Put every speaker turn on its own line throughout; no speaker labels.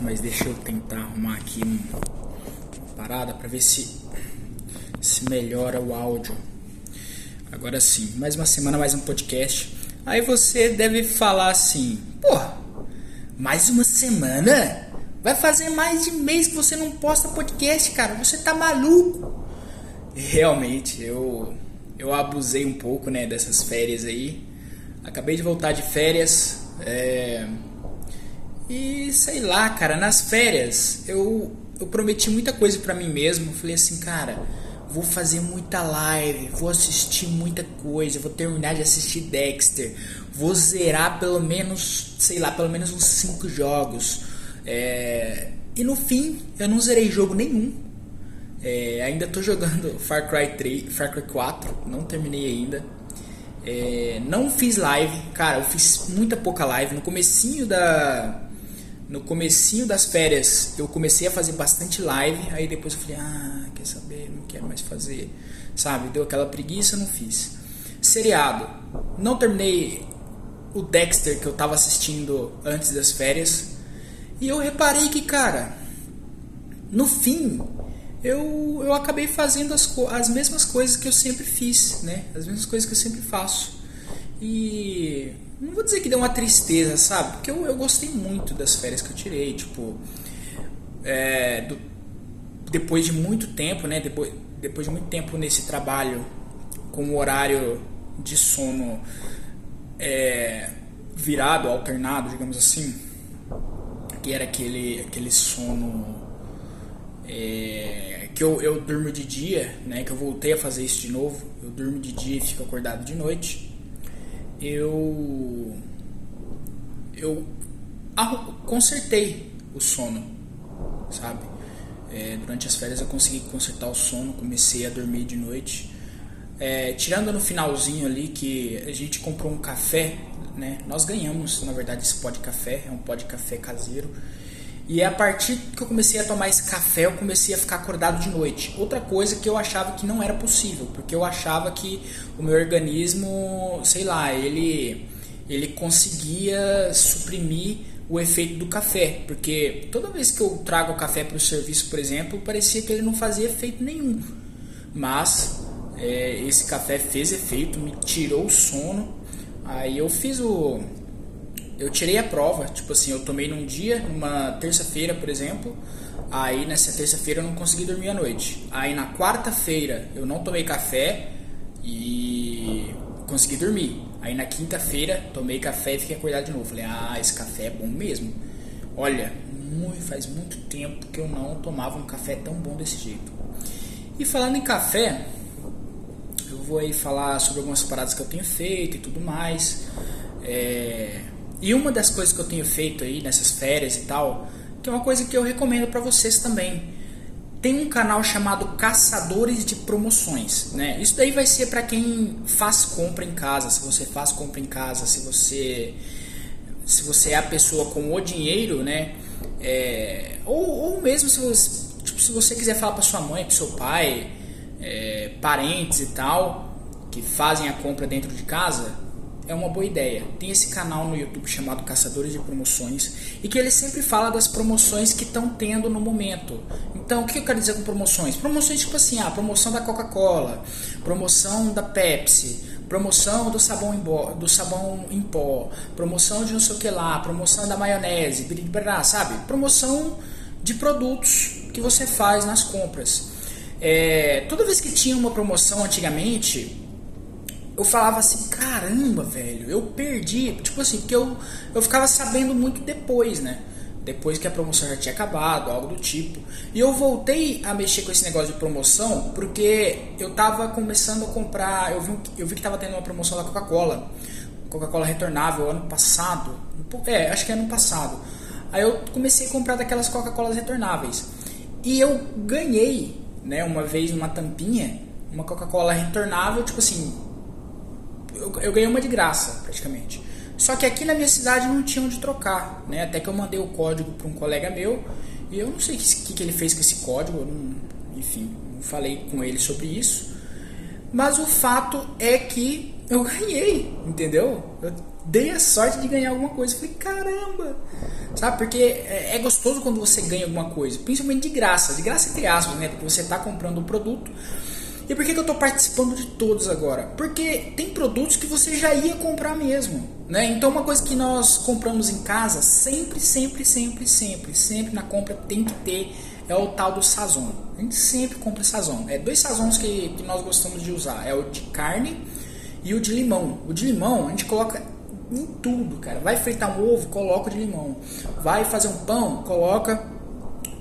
mas deixa eu tentar arrumar aqui uma parada para ver se, se melhora o áudio. Agora sim, mais uma semana, mais um podcast. Aí você deve falar assim: pô, mais uma semana? Vai fazer mais de mês que você não posta podcast, cara. Você tá maluco? Realmente, eu eu abusei um pouco, né, dessas férias aí. Acabei de voltar de férias. É... E sei lá, cara, nas férias eu, eu prometi muita coisa para mim mesmo. Falei assim, cara, vou fazer muita live, vou assistir muita coisa, vou terminar de assistir Dexter, vou zerar pelo menos, sei lá, pelo menos uns 5 jogos. É... E no fim, eu não zerei jogo nenhum. É, ainda estou jogando Far Cry 3, Far Cry 4, não terminei ainda. É, não fiz live, cara, eu fiz muita pouca live no comecinho da no comecinho das férias eu comecei a fazer bastante live, aí depois eu falei, ah, quer saber, não quero mais fazer, sabe? Deu aquela preguiça, não fiz. Seriado, não terminei o Dexter que eu tava assistindo antes das férias. E eu reparei que, cara, no fim, eu, eu acabei fazendo as, as mesmas coisas que eu sempre fiz, né? As mesmas coisas que eu sempre faço. E não vou dizer que deu uma tristeza, sabe? Porque eu, eu gostei muito das férias que eu tirei, tipo, é, do, depois de muito tempo, né? Depois, depois de muito tempo nesse trabalho com o horário de sono é, virado, alternado, digamos assim, que era aquele, aquele sono é, que eu, eu durmo de dia, né, que eu voltei a fazer isso de novo, eu durmo de dia e fico acordado de noite, eu eu consertei o sono, sabe? É, durante as férias eu consegui consertar o sono, comecei a dormir de noite. É, tirando no finalzinho ali que a gente comprou um café, né? Nós ganhamos, na verdade, esse pó de café, é um pó de café caseiro. E é a partir que eu comecei a tomar esse café, eu comecei a ficar acordado de noite. Outra coisa que eu achava que não era possível, porque eu achava que o meu organismo, sei lá, ele ele conseguia suprimir o efeito do café, porque toda vez que eu trago o café para o serviço, por exemplo, parecia que ele não fazia efeito nenhum. Mas é, esse café fez efeito, me tirou o sono. Aí eu fiz o eu tirei a prova, tipo assim, eu tomei num dia, numa terça-feira, por exemplo, aí nessa terça-feira eu não consegui dormir à noite. Aí na quarta-feira eu não tomei café e consegui dormir. Aí na quinta-feira tomei café e fiquei acordado de novo. Falei, ah, esse café é bom mesmo. Olha, muito, faz muito tempo que eu não tomava um café tão bom desse jeito. E falando em café, eu vou aí falar sobre algumas paradas que eu tenho feito e tudo mais. É, e uma das coisas que eu tenho feito aí nessas férias e tal, que é uma coisa que eu recomendo para vocês também. Tem um canal chamado Caçadores de Promoções, né? Isso daí vai ser para quem faz compra em casa, se você faz compra em casa, se você se você é a pessoa com o dinheiro, né? É, ou, ou mesmo se você, tipo, se você quiser falar para sua mãe, para seu pai, é, parentes e tal, que fazem a compra dentro de casa, é uma boa ideia. Tem esse canal no YouTube chamado Caçadores de Promoções e que ele sempre fala das promoções que estão tendo no momento. Então, o que eu quero dizer com promoções? Promoções tipo assim, a ah, promoção da Coca-Cola, promoção da Pepsi, promoção do sabão, em pó, do sabão em pó, promoção de não sei o que lá, promoção da maionese, sabe? Promoção de produtos que você faz nas compras. É, toda vez que tinha uma promoção antigamente, eu falava assim, caramba, velho, eu perdi. Tipo assim, porque eu, eu ficava sabendo muito depois, né? Depois que a promoção já tinha acabado, algo do tipo. E eu voltei a mexer com esse negócio de promoção porque eu tava começando a comprar. Eu vi, eu vi que tava tendo uma promoção da Coca-Cola. Coca-Cola retornável ano passado. É, acho que é ano passado. Aí eu comecei a comprar daquelas Coca-Colas retornáveis. E eu ganhei, né, uma vez uma tampinha, uma Coca-Cola retornável, tipo assim, eu, eu ganhei uma de graça, praticamente. Só que aqui na minha cidade não tinha onde trocar, né? Até que eu mandei o código para um colega meu e eu não sei o que, que, ele fez com esse código, não, enfim, não falei com ele sobre isso. Mas o fato é que eu ganhei, entendeu? Eu dei a sorte de ganhar alguma coisa. falei, caramba! Sabe? Porque é, é gostoso quando você ganha alguma coisa, principalmente de graça, de graça entre aspas, né? Porque você está comprando o um produto. E por que, que eu estou participando de todos agora? Porque tem produtos que você já ia comprar mesmo, né? Então uma coisa que nós compramos em casa, sempre, sempre, sempre, sempre, sempre na compra tem que ter é o tal do sazon. A gente sempre compra sazon. É dois sazons que, que nós gostamos de usar, é o de carne e o de limão. O de limão a gente coloca em tudo, cara. Vai fritar um ovo, coloca o de limão. Vai fazer um pão, coloca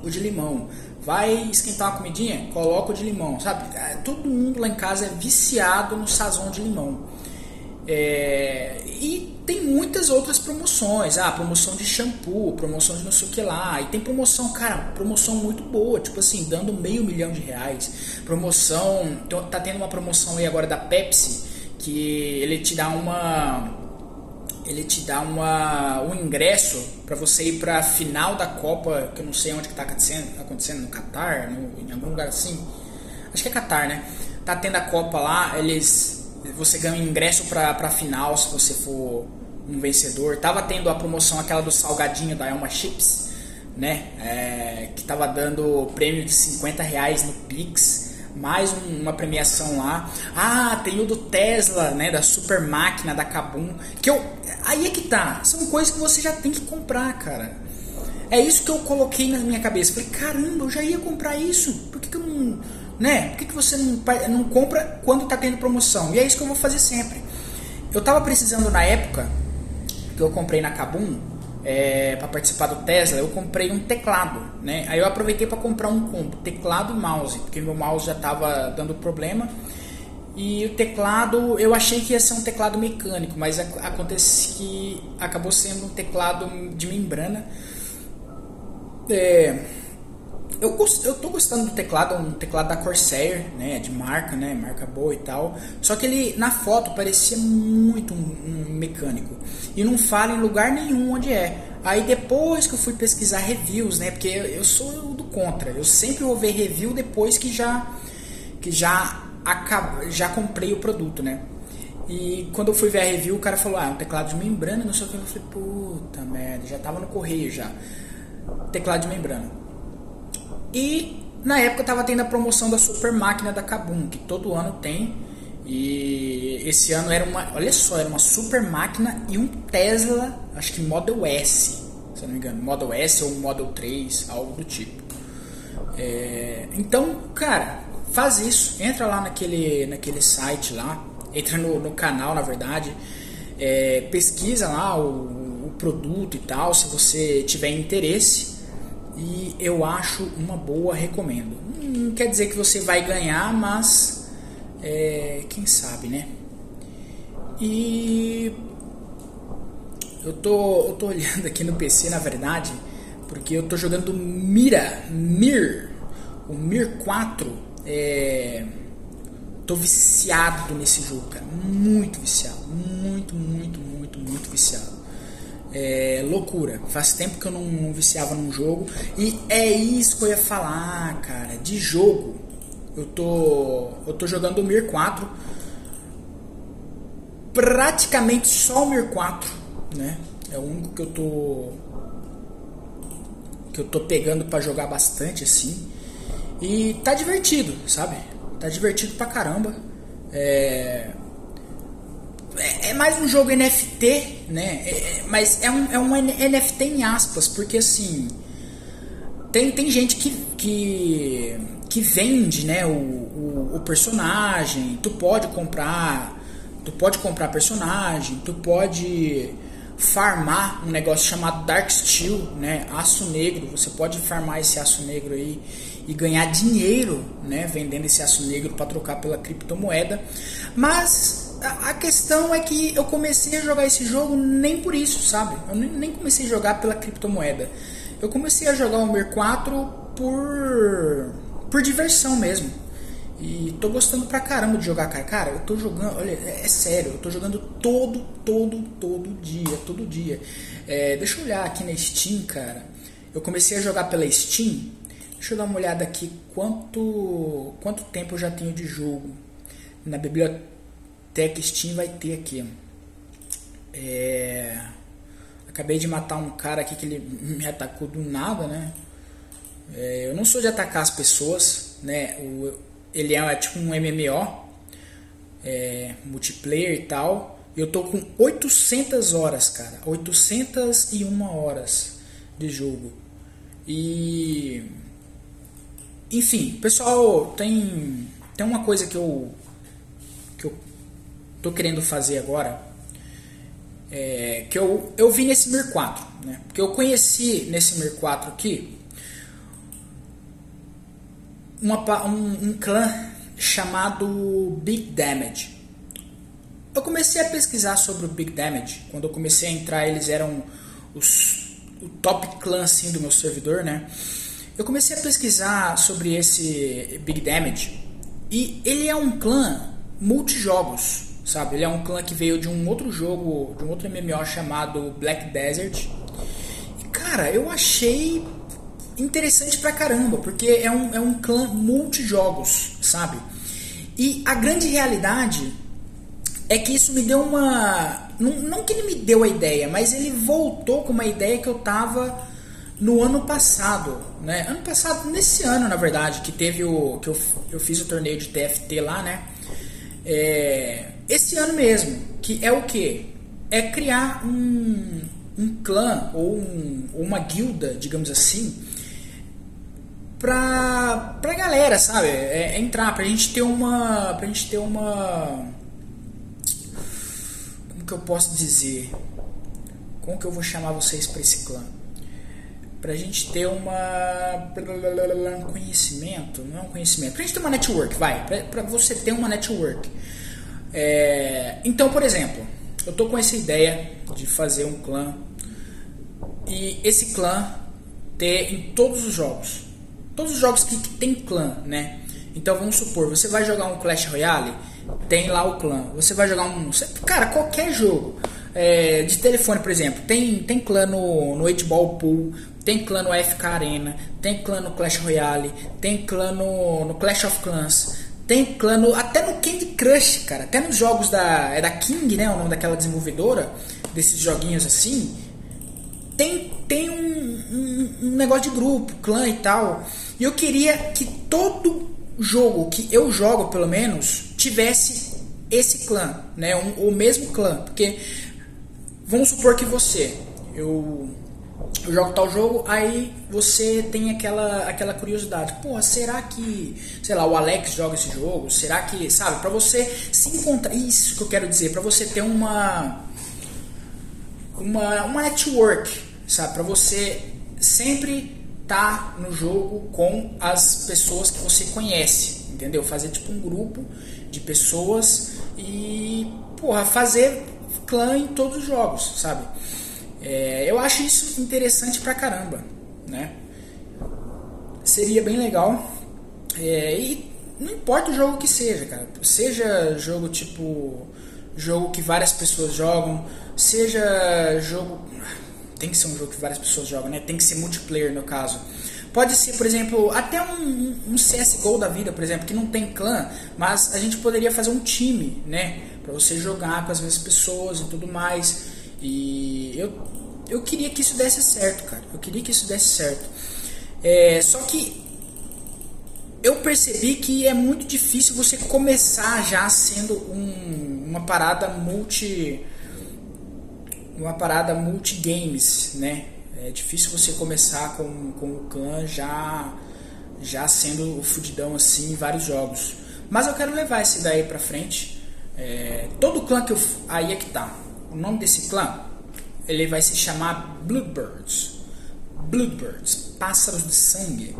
o de limão. Vai esquentar uma comidinha, coloca o de limão, sabe? É, todo mundo lá em casa é viciado no sazon de limão. É, e tem muitas outras promoções, ah, promoção de shampoo, promoção de não sei o que lá, e tem promoção, cara, promoção muito boa, tipo assim, dando meio milhão de reais, promoção, tá tendo uma promoção aí agora da Pepsi, que ele te dá uma ele te dá uma, um ingresso para você ir para a final da Copa, que eu não sei onde que tá acontecendo, acontecendo no Catar, em algum lugar assim. Acho que é Catar, né? Tá tendo a Copa lá, eles você ganha um ingresso para a final se você for um vencedor. Tava tendo a promoção aquela do salgadinho da Elma Chips, né? É, que tava dando prêmio de 50 reais no Pix mais uma premiação lá. Ah, tem o do Tesla, né, da super máquina da Kabum, que eu aí é que tá. São coisas que você já tem que comprar, cara. É isso que eu coloquei na minha cabeça. Falei, caramba, eu já ia comprar isso. Por que, que eu não, né? Por que, que você não, não compra quando tá tendo promoção? E é isso que eu vou fazer sempre. Eu tava precisando na época que eu comprei na Kabum é, para participar do Tesla, eu comprei um teclado, né? Aí eu aproveitei para comprar um combo, teclado e mouse, porque meu mouse já estava dando problema. E o teclado, eu achei que ia ser um teclado mecânico, mas acontece que acabou sendo um teclado de membrana. É, eu, eu tô gostando do teclado, um teclado da Corsair, né, de marca, né, marca boa e tal. Só que ele na foto parecia muito um, um mecânico e não fala em lugar nenhum onde é. Aí depois que eu fui pesquisar reviews, né, porque eu, sou do contra, eu sempre vou ver review depois que já que já acab, já comprei o produto, né. E quando eu fui ver a review, o cara falou: "Ah, é um teclado de membrana, não sei o que". Eu falei: "Puta merda, já tava no correio já". Teclado de membrana. E na época estava tendo a promoção da super máquina da Kabum, que todo ano tem. E esse ano era uma, olha só, era uma super máquina e um Tesla, acho que Model S, se não me engano, Model S ou Model 3, algo do tipo. É, então, cara, faz isso, entra lá naquele, naquele site lá, entra no, no canal, na verdade, é, pesquisa lá o, o produto e tal, se você tiver interesse e eu acho uma boa, recomendo. Não quer dizer que você vai ganhar, mas é, quem sabe, né? E eu tô, eu tô olhando aqui no PC, na verdade, porque eu tô jogando Mira, Mir, o Mir 4. É, tô viciado nesse jogo, cara, muito viciado, muito, muito, muito, muito viciado é, loucura. Faz tempo que eu não, não, viciava num jogo. E é isso que eu ia falar, cara. De jogo. Eu tô. Eu tô jogando o Mir 4. Praticamente só o Mir 4. Né? É o único que eu tô. Que eu tô pegando para jogar bastante assim. E tá divertido, sabe? Tá divertido pra caramba. É, é, é mais um jogo NFT, né? É, é, mas é um, é um NFT em aspas, porque assim. Tem, tem gente que, que, que vende né, o, o, o personagem, tu pode comprar. Tu pode comprar personagem, tu pode farmar um negócio chamado Dark Steel, né, aço negro. Você pode farmar esse aço negro aí e ganhar dinheiro, né, vendendo esse aço negro para trocar pela criptomoeda. Mas a questão é que eu comecei a jogar esse jogo nem por isso, sabe? Eu nem comecei a jogar pela criptomoeda. Eu comecei a jogar o Mer 4 por por diversão mesmo. E tô gostando pra caramba de jogar, cara. Cara, eu tô jogando, olha, é, é sério, eu tô jogando todo, todo, todo dia, todo dia. É, deixa eu olhar aqui na Steam, cara. Eu comecei a jogar pela Steam. Deixa eu dar uma olhada aqui quanto quanto tempo eu já tenho de jogo. na biblioteca Steam vai ter aqui. É, acabei de matar um cara aqui que ele me atacou do nada, né? É, eu não sou de atacar as pessoas, né? O, ele é tipo um MMO, é, multiplayer e tal. Eu tô com 800 horas, cara. 801 horas de jogo. E. Enfim, pessoal, tem, tem uma coisa que eu. Tô querendo fazer agora. É, que eu, eu vi nesse Mir 4, né? Porque eu conheci nesse Mir 4 aqui uma, um, um clã chamado Big Damage. Eu comecei a pesquisar sobre o Big Damage. Quando eu comecei a entrar, eles eram os, o top clã assim, do meu servidor, né? Eu comecei a pesquisar sobre esse Big Damage e ele é um clã multijogos, sabe? Ele é um clã que veio de um outro jogo, de um outro MMO chamado Black Desert. E cara, eu achei interessante pra caramba, porque é um, é um clã multijogos, sabe? E a grande realidade é que isso me deu uma. Não, que ele me deu a ideia, mas ele voltou com uma ideia que eu tava no ano passado, né? Ano passado, nesse ano, na verdade, que teve o. que eu, eu fiz o torneio de TFT lá, né? É, esse ano mesmo, que é o que? É criar um, um clã ou um, uma guilda, digamos assim, pra, pra galera, sabe? É, é entrar, pra gente ter uma. Pra gente ter uma. Como que eu posso dizer? Como que eu vou chamar vocês pra esse clã? Pra gente ter uma. Um conhecimento, não é um conhecimento. Pra gente ter uma network, vai. Pra, pra você ter uma network. É, então, por exemplo, eu tô com essa ideia de fazer um clã. E esse clã ter em todos os jogos todos os jogos que, que tem clã, né? Então vamos supor, você vai jogar um Clash Royale, tem lá o clã. Você vai jogar um. Cara, qualquer jogo. É, de telefone, por exemplo, tem, tem clã no, no 8-Ball Pool, tem clã no FK Arena, tem clã no Clash Royale, tem clã no, no Clash of Clans, tem clã no, até no Candy Crush, cara. Até nos jogos da. É da King, né? O nome daquela desenvolvedora, desses joguinhos assim. Tem, tem um, um, um negócio de grupo, clã e tal. E eu queria que todo jogo que eu jogo, pelo menos, tivesse esse clã, né? Um, o mesmo clã. Porque vamos supor que você, eu, eu jogo tal jogo, aí você tem aquela, aquela curiosidade. Pô, será que, sei lá, o Alex joga esse jogo? Será que, sabe, para você se encontrar, isso que eu quero dizer, para você ter uma uma, uma network, sabe, para você sempre tá no jogo com as pessoas que você conhece, entendeu? Fazer tipo um grupo de pessoas e, porra, fazer clã em todos os jogos, sabe? É, eu acho isso interessante pra caramba, né? Seria bem legal. É, e não importa o jogo que seja, cara. Seja jogo tipo. Jogo que várias pessoas jogam, seja jogo tem que ser um jogo que várias pessoas jogam, né? Tem que ser multiplayer no caso. Pode ser, por exemplo, até um, um CSGO da vida, por exemplo, que não tem clã, mas a gente poderia fazer um time, né? Pra você jogar com as mesmas pessoas e tudo mais. E eu, eu queria que isso desse certo, cara. Eu queria que isso desse certo. É, só que eu percebi que é muito difícil você começar já sendo um, uma parada multi uma parada multigames, né? É difícil você começar com, com o clã já já sendo o fudidão assim em vários jogos. Mas eu quero levar esse daí pra frente. É, todo clã que eu. Aí é que tá. O nome desse clã ele vai se chamar Bloodbirds. Bloodbirds, pássaros de sangue.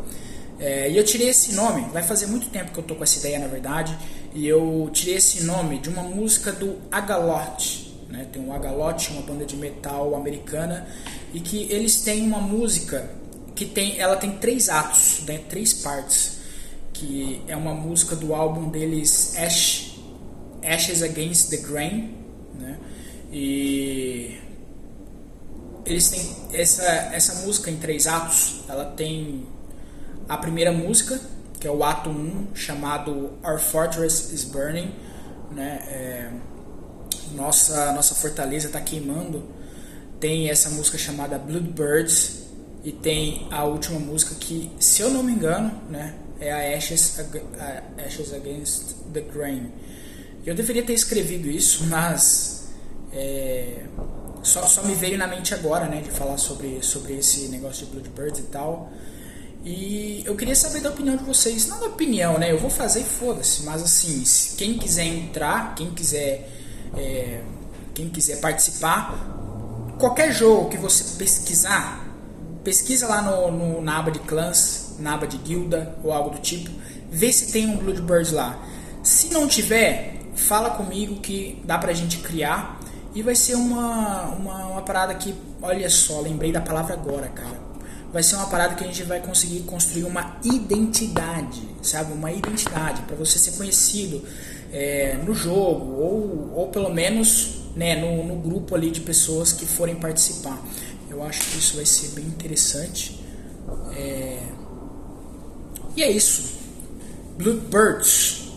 É, e eu tirei esse nome, vai fazer muito tempo que eu tô com essa ideia na verdade. E eu tirei esse nome de uma música do Agalot né? Tem o Agalote, uma banda de metal americana, e que eles têm uma música que tem, ela tem três atos, né? três partes, que é uma música do álbum deles Ash, Ashes Against the Grain, né? E eles têm essa essa música em três atos, ela tem a primeira música, que é o ato 1, chamado Our Fortress is Burning, né? É, nossa, nossa fortaleza está queimando. Tem essa música chamada Bloodbirds e tem a última música que, se eu não me engano, né, é a Ashes, a Ashes Against the Grain. Eu deveria ter escrevido isso, mas é, só, só me veio na mente agora, né, de falar sobre, sobre esse negócio de Bloodbirds e tal. E eu queria saber da opinião de vocês. Não da opinião, né? Eu vou fazer e foda-se. Mas assim, quem quiser entrar, quem quiser, é, quem quiser participar, qualquer jogo que você pesquisar, pesquisa lá no, no, na aba de clãs, na aba de guilda ou algo do tipo, vê se tem um Bloodbirds lá. Se não tiver, fala comigo que dá pra gente criar e vai ser uma, uma, uma parada que, olha só, lembrei da palavra agora, cara. Vai ser uma parada que a gente vai conseguir construir uma identidade, sabe? Uma identidade para você ser conhecido é, no jogo ou, ou pelo menos né, no, no grupo ali de pessoas que forem participar. Eu acho que isso vai ser bem interessante. É... E é isso. Bluebirds.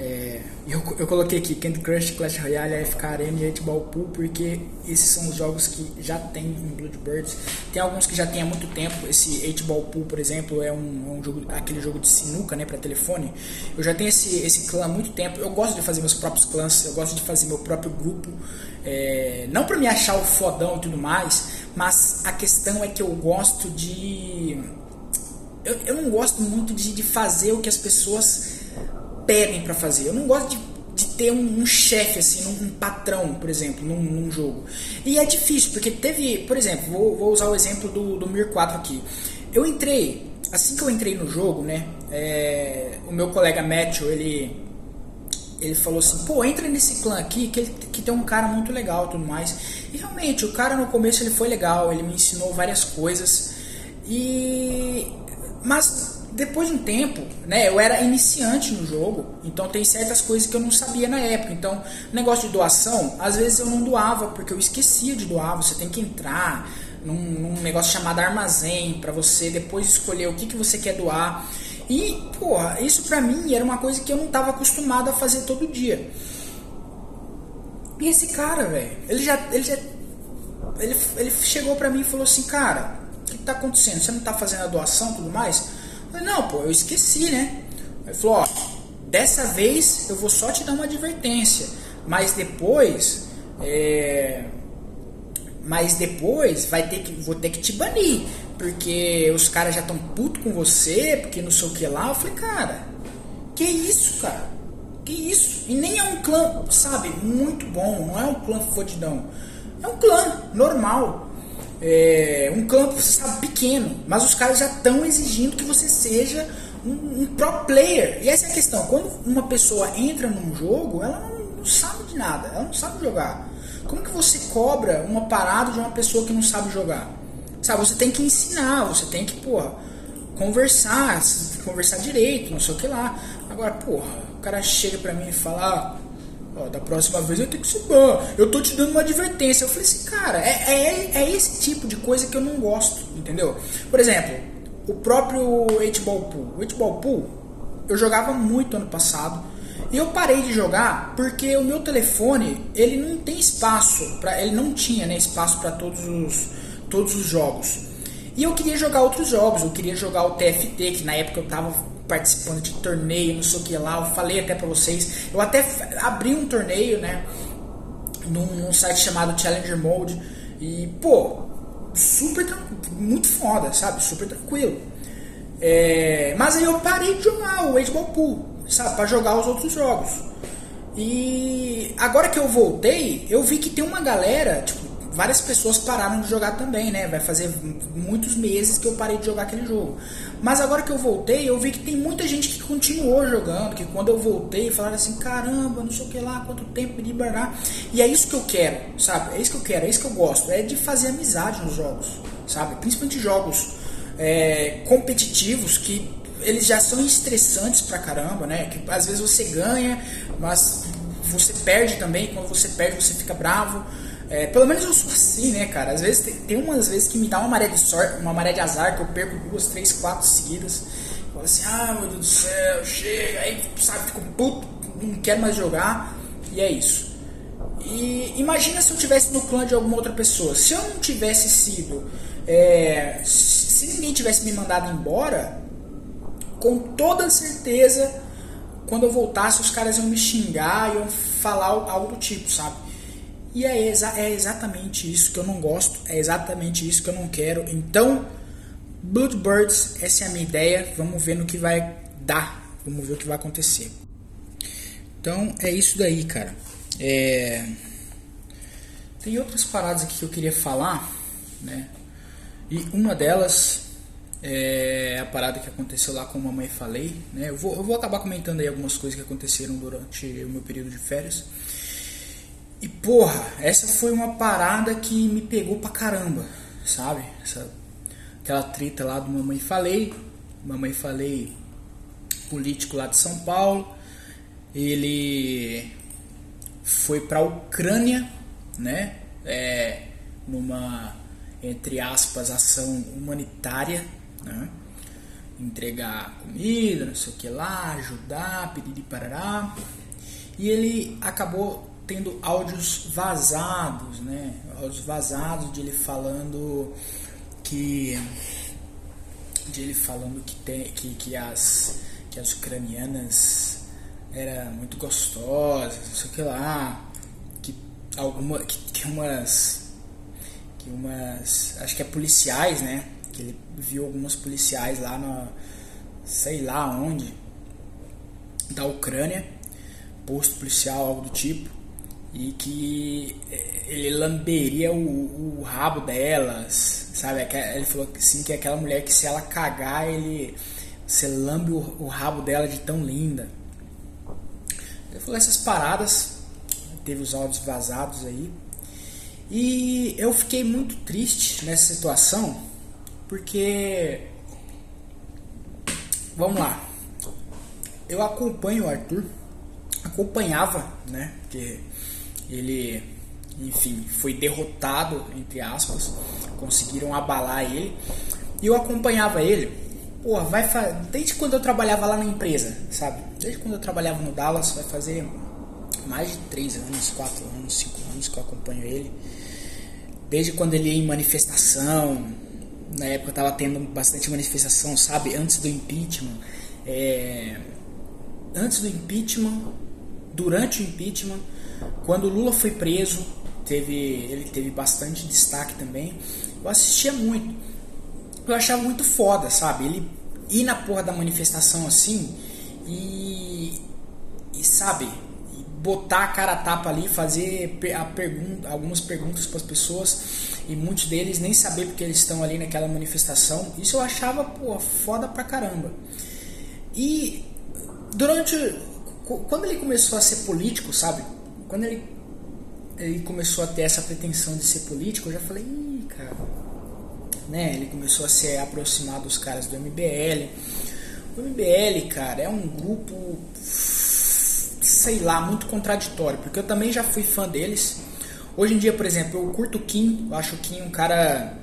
É... Eu, eu coloquei aqui Candy Crush, Clash Royale, AFK Arena e 8 Ball Pool porque esses são os jogos que já tem em Bloodbirds. Tem alguns que já tem há muito tempo. Esse 8 Ball Pool, por exemplo, é um, é um jogo, aquele jogo de sinuca, né, para telefone. Eu já tenho esse, esse clã há muito tempo. Eu gosto de fazer meus próprios clãs, eu gosto de fazer meu próprio grupo. É, não para me achar o fodão e tudo mais, mas a questão é que eu gosto de. Eu, eu não gosto muito de, de fazer o que as pessoas pedem para fazer. Eu não gosto de, de ter um, um chefe, assim, um, um, patrão, por exemplo, num, num, jogo. E é difícil, porque teve, por exemplo, vou, vou usar o exemplo do, do Mir 4 aqui. Eu entrei, assim que eu entrei no jogo, né, é, o meu colega Matthew, ele ele falou assim, pô, entra nesse clã aqui que, ele, que tem um cara muito legal tudo mais. E realmente, o cara no começo ele foi legal, ele me ensinou várias coisas. E mas depois de um tempo, né, eu era iniciante no jogo, então tem certas coisas que eu não sabia na época. Então, negócio de doação, às vezes eu não doava porque eu esquecia de doar. Você tem que entrar num, num negócio chamado armazém para você depois escolher o que, que você quer doar. E, porra, isso pra mim era uma coisa que eu não estava acostumado a fazer todo dia. E esse cara, velho, ele já, ele já ele, ele chegou pra mim e falou assim, cara, o que, que tá acontecendo? Você não tá fazendo a doação e tudo mais? Falei, não, pô, eu esqueci, né? Ele falou, ó, dessa vez eu vou só te dar uma advertência, mas depois, é, mas depois vai ter que, vou ter que te banir, porque os caras já estão puto com você, porque não sei o que lá. Eu falei, cara, que isso, cara? Que isso? E nem é um clã, sabe, muito bom, não é um clã fodidão. É um clã normal é, um campo, sabe, pequeno, mas os caras já estão exigindo que você seja um, um, pro player. E essa é a questão. Quando uma pessoa entra num jogo, ela não, não, sabe de nada, ela não sabe jogar. Como que você cobra uma parada de uma pessoa que não sabe jogar? Sabe, você tem que ensinar, você tem que, porra, conversar, conversar direito, não sei o que lá. Agora, porra, o cara chega pra mim e fala, ah, Ó, da próxima vez eu tenho que ser bom. Eu tô te dando uma advertência. Eu falei assim, cara, é, é, é esse tipo de coisa que eu não gosto, entendeu? Por exemplo, o próprio 8-Ball Pool. O 8-Ball Pool eu jogava muito ano passado. E eu parei de jogar porque o meu telefone ele não tem espaço para ele não tinha né, espaço para todos os todos os jogos. E eu queria jogar outros jogos, eu queria jogar o TFT, que na época eu tava participando de torneio, não sei o que lá. Eu falei até pra vocês. Eu até abri um torneio, né? Num, num site chamado Challenger Mode. E, pô, super muito foda, sabe? Super tranquilo. É, mas aí eu parei de jogar o Age Pool, sabe? Pra jogar os outros jogos. E agora que eu voltei, eu vi que tem uma galera, tipo, várias pessoas pararam de jogar também, né? Vai fazer muitos meses que eu parei de jogar aquele jogo. Mas agora que eu voltei, eu vi que tem muita gente que continuou jogando, que quando eu voltei falaram assim, caramba, não sei o que lá, quanto tempo de barrar. E é isso que eu quero, sabe? É isso que eu quero, é isso que eu gosto, é de fazer amizade nos jogos, sabe? Principalmente jogos é, competitivos que eles já são estressantes pra caramba, né? Que às vezes você ganha, mas você perde também, quando você perde você fica bravo. É, pelo menos eu sou assim, né, cara? Às vezes tem, tem, umas vezes que me dá uma maré de sorte, uma maré de azar, que eu perco duas, três, quatro seguidas. Falo assim, ah, meu Deus do céu, chega, aí, sabe, fico puto, não quero mais jogar e é isso. E imagina se eu tivesse no clã de alguma outra pessoa. Se eu não tivesse sido. É, se ninguém tivesse me mandado embora, com toda certeza, quando eu voltasse, os caras iam me xingar, iam falar algo do tipo, sabe? E é, exa é exatamente isso que eu não gosto, é exatamente isso que eu não quero. Então, Bloodbirds, essa é a minha ideia. Vamos ver no que vai dar, vamos ver o que vai acontecer. Então, é isso daí, cara. É... Tem outras paradas aqui que eu queria falar, né? E uma delas é a parada que aconteceu lá com a mamãe falei, né? Eu vou, eu vou acabar comentando aí algumas coisas que aconteceram durante o meu período de férias. E porra, essa foi uma parada que me pegou pra caramba, sabe? Essa, aquela treta lá do Mamãe Falei. Mamãe Falei, político lá de São Paulo. Ele foi pra Ucrânia, né? É, numa, entre aspas, ação humanitária, né? Entregar comida, não sei o que lá, ajudar, pedir de parará. E ele acabou tendo áudios vazados, né? Áudios vazados de ele falando que de ele falando que tem que, que as que as ucranianas eram muito gostosas, não sei o que lá, que alguma que, que umas que umas acho que é policiais, né? Que ele viu algumas policiais lá no sei lá onde da Ucrânia, posto policial, algo do tipo e que eh, ele lamberia o, o rabo delas, sabe? Ele falou que sim, que é aquela mulher que se ela cagar, ele você lambe o, o rabo dela de tão linda. Ele falou essas paradas, teve os áudios vazados aí. E eu fiquei muito triste nessa situação, porque vamos lá. Eu acompanho o Arthur, acompanhava, né? Porque ele, enfim, foi derrotado, entre aspas, conseguiram abalar ele. E eu acompanhava ele, pô, vai desde quando eu trabalhava lá na empresa, sabe? Desde quando eu trabalhava no Dallas, vai fazer mais de 3 anos, 4 anos, 5 anos que eu acompanho ele. Desde quando ele ia em manifestação, na época tava tendo bastante manifestação, sabe? Antes do impeachment. É... Antes do impeachment, durante o impeachment, quando o Lula foi preso, teve, ele teve bastante destaque também. Eu assistia muito. Eu achava muito foda, sabe? Ele ir na porra da manifestação assim e, e sabe, botar a cara a tapa ali, fazer a pergunta, algumas perguntas para as pessoas e muitos deles nem saber porque eles estão ali naquela manifestação. Isso eu achava pô, foda pra caramba. E durante quando ele começou a ser político, sabe? Quando ele, ele começou a ter essa pretensão de ser político, eu já falei, Ih, cara. Né? Ele começou a se aproximar dos caras do MBL. O MBL, cara, é um grupo, sei lá, muito contraditório, porque eu também já fui fã deles. Hoje em dia, por exemplo, eu curto o Kim, eu acho o Kim um cara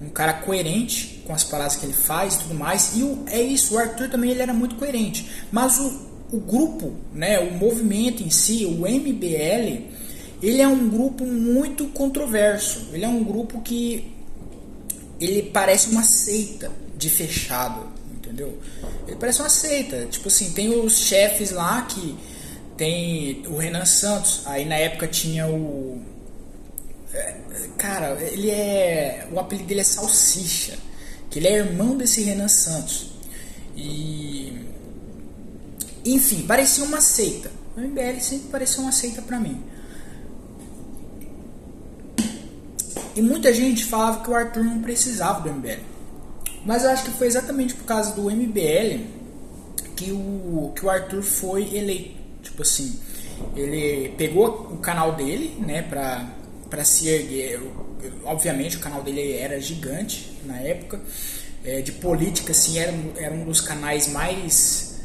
um cara coerente com as palavras que ele faz e tudo mais. E o, é isso, o Arthur também ele era muito coerente. Mas o, o grupo, né, o movimento em si, o MBL, ele é um grupo muito controverso. Ele é um grupo que ele parece uma seita de fechado, entendeu? Ele parece uma seita. Tipo assim, tem os chefes lá que tem o Renan Santos. Aí na época tinha o é, cara, ele é o apelido dele é Salsicha, que ele é irmão desse Renan Santos. E enfim, parecia uma seita. O MBL sempre pareceu uma seita para mim. E muita gente falava que o Arthur não precisava do MBL. Mas eu acho que foi exatamente por causa do MBL que o, que o Arthur foi eleito. Tipo assim, ele pegou o canal dele, né, pra, pra se erguer. Obviamente o canal dele era gigante na época. É, de política, assim, era, era um dos canais mais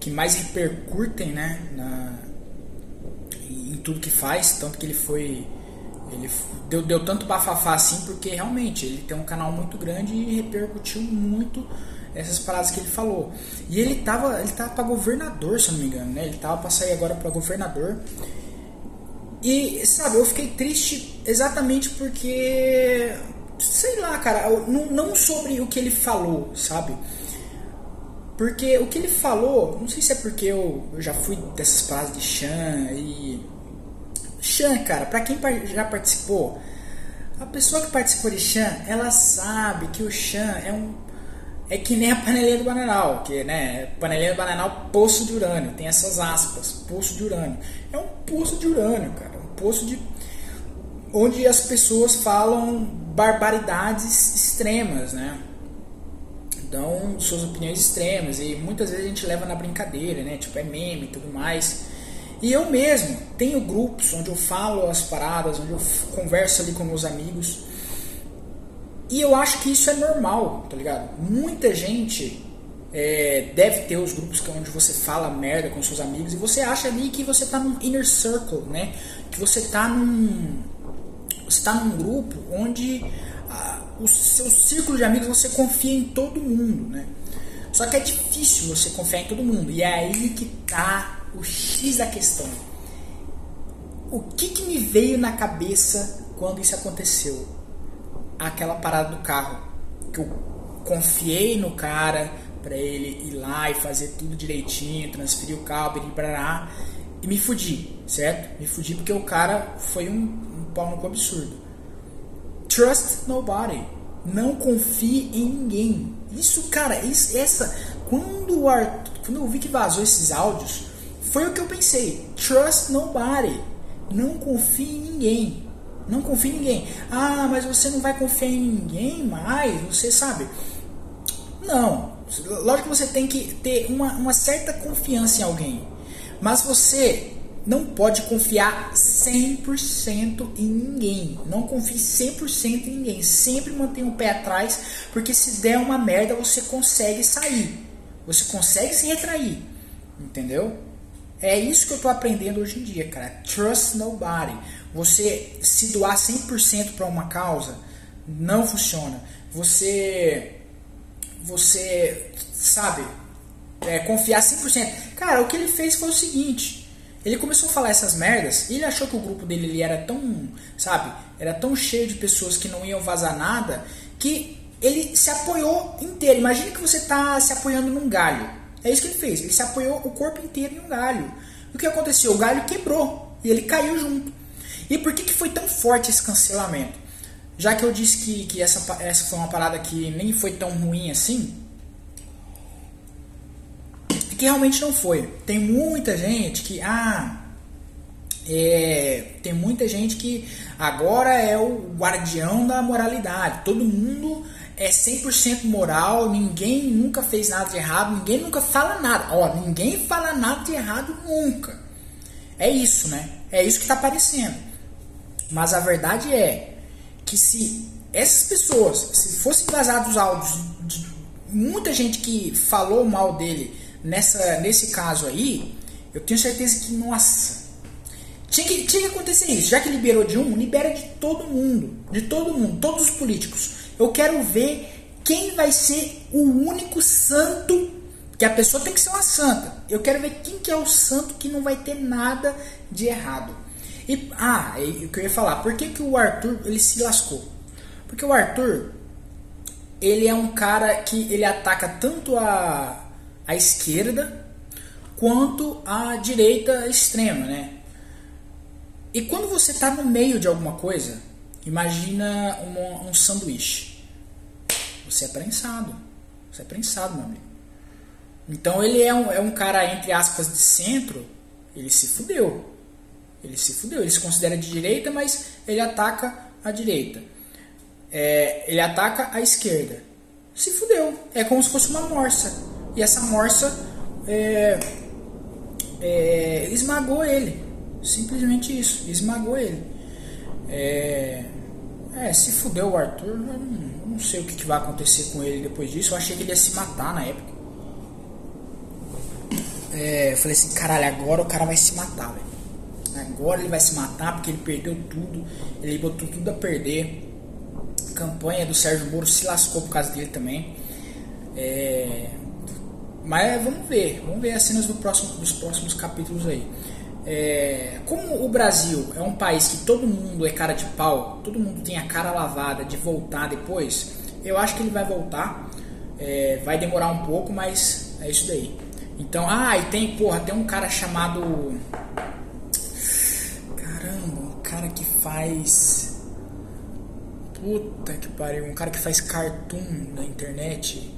que mais repercutem né, na, em tudo que faz, tanto que ele foi. Ele deu, deu tanto bafafá assim, porque realmente ele tem um canal muito grande e repercutiu muito essas paradas que ele falou. E ele tava, ele tava para governador, se eu não me engano, né? Ele tava para sair agora para governador. E, sabe, eu fiquei triste exatamente porque sei lá, cara, não, não sobre o que ele falou, sabe? Porque o que ele falou, não sei se é porque eu, eu já fui dessas paradas de Chan e. Chan, cara, pra quem já participou, a pessoa que participou de Chan, ela sabe que o Chan é um. É que nem a panelinha do bananal, que né, panelinha do bananal, poço de urânio, tem essas aspas, poço de urânio. É um poço de urânio, cara, um poço de. onde as pessoas falam barbaridades extremas, né? Dão suas opiniões extremas e muitas vezes a gente leva na brincadeira, né? Tipo, é meme e tudo mais. E eu mesmo tenho grupos onde eu falo as paradas, onde eu converso ali com meus amigos. E eu acho que isso é normal, tá ligado? Muita gente é, deve ter os grupos é onde você fala merda com seus amigos e você acha ali que você tá num inner circle, né? Que você tá num. Você tá num grupo onde o seu círculo de amigos você confia em todo mundo, né? Só que é difícil você confiar em todo mundo. E é aí que tá o X da questão. O que, que me veio na cabeça quando isso aconteceu? Aquela parada do carro. Que eu confiei no cara para ele ir lá e fazer tudo direitinho, transferir o carro, blá, e me fudi, certo? Me fudi porque o cara foi um, um pau no absurdo. Trust nobody. Não confie em ninguém. Isso, cara, isso, essa. Quando, o Arthur, quando eu vi que vazou esses áudios, foi o que eu pensei. Trust nobody. Não confie em ninguém. Não confie em ninguém. Ah, mas você não vai confiar em ninguém mais, você sabe. Não. Lógico que você tem que ter uma, uma certa confiança em alguém. Mas você não pode confiar 100% em ninguém. Não confie 100% em ninguém. Sempre mantenha o pé atrás, porque se der uma merda, você consegue sair. Você consegue se retrair. Entendeu? É isso que eu tô aprendendo hoje em dia, cara. Trust nobody. Você se doar 100% para uma causa não funciona. Você você sabe, é, confiar 100%. Cara, o que ele fez foi o seguinte, ele começou a falar essas merdas e ele achou que o grupo dele ele era tão, sabe, era tão cheio de pessoas que não iam vazar nada que ele se apoiou inteiro. Imagina que você está se apoiando num galho. É isso que ele fez. Ele se apoiou o corpo inteiro em um galho. O que aconteceu? O galho quebrou e ele caiu junto. E por que, que foi tão forte esse cancelamento? Já que eu disse que, que essa, essa foi uma parada que nem foi tão ruim assim, que realmente não foi. Tem muita gente que, ah, é, tem muita gente que agora é o guardião da moralidade. Todo mundo é 100% moral, ninguém nunca fez nada de errado, ninguém nunca fala nada. Ó, ninguém fala nada de errado nunca. É isso, né? É isso que está aparecendo. Mas a verdade é que se essas pessoas, se fossem vazados áudios de muita gente que falou mal dele nessa, nesse caso aí, eu tenho certeza que, nossa, tinha que, tinha que acontecer isso. Já que liberou de um, libera de todo mundo. De todo mundo, todos os políticos. Eu quero ver quem vai ser o único santo, que a pessoa tem que ser uma santa. Eu quero ver quem que é o santo que não vai ter nada de errado. E, ah, o que eu ia falar, por que, que o Arthur ele se lascou? Porque o Arthur, ele é um cara que ele ataca tanto a a esquerda quanto a direita extrema, né? E quando você está no meio de alguma coisa, imagina um, um sanduíche. Você é prensado. Você é prensado, meu amigo. Então ele é um, é um cara, entre aspas, de centro, ele se fudeu. Ele se fudeu. Ele se considera de direita, mas ele ataca a direita. É, ele ataca a esquerda. Se fudeu. É como se fosse uma morsa e essa morsa é, é, esmagou ele. Simplesmente isso, esmagou ele. É, é se fudeu o Arthur, eu não, não sei o que, que, vai acontecer com ele depois disso. Eu achei que ele ia se matar na época. É, eu falei assim, caralho, agora o cara vai se matar, velho. Agora ele vai se matar porque ele perdeu tudo, ele botou tudo a perder. A campanha do Sérgio Moro se lascou por causa dele também. É, mas vamos ver, vamos ver as cenas do próximo, dos próximos capítulos aí. É, como o Brasil é um país que todo mundo é cara de pau, todo mundo tem a cara lavada de voltar depois, eu acho que ele vai voltar. É, vai demorar um pouco, mas é isso daí. Então, ah, e tem, porra, tem um cara chamado. Caramba, um cara que faz. Puta que pariu, um cara que faz cartoon na internet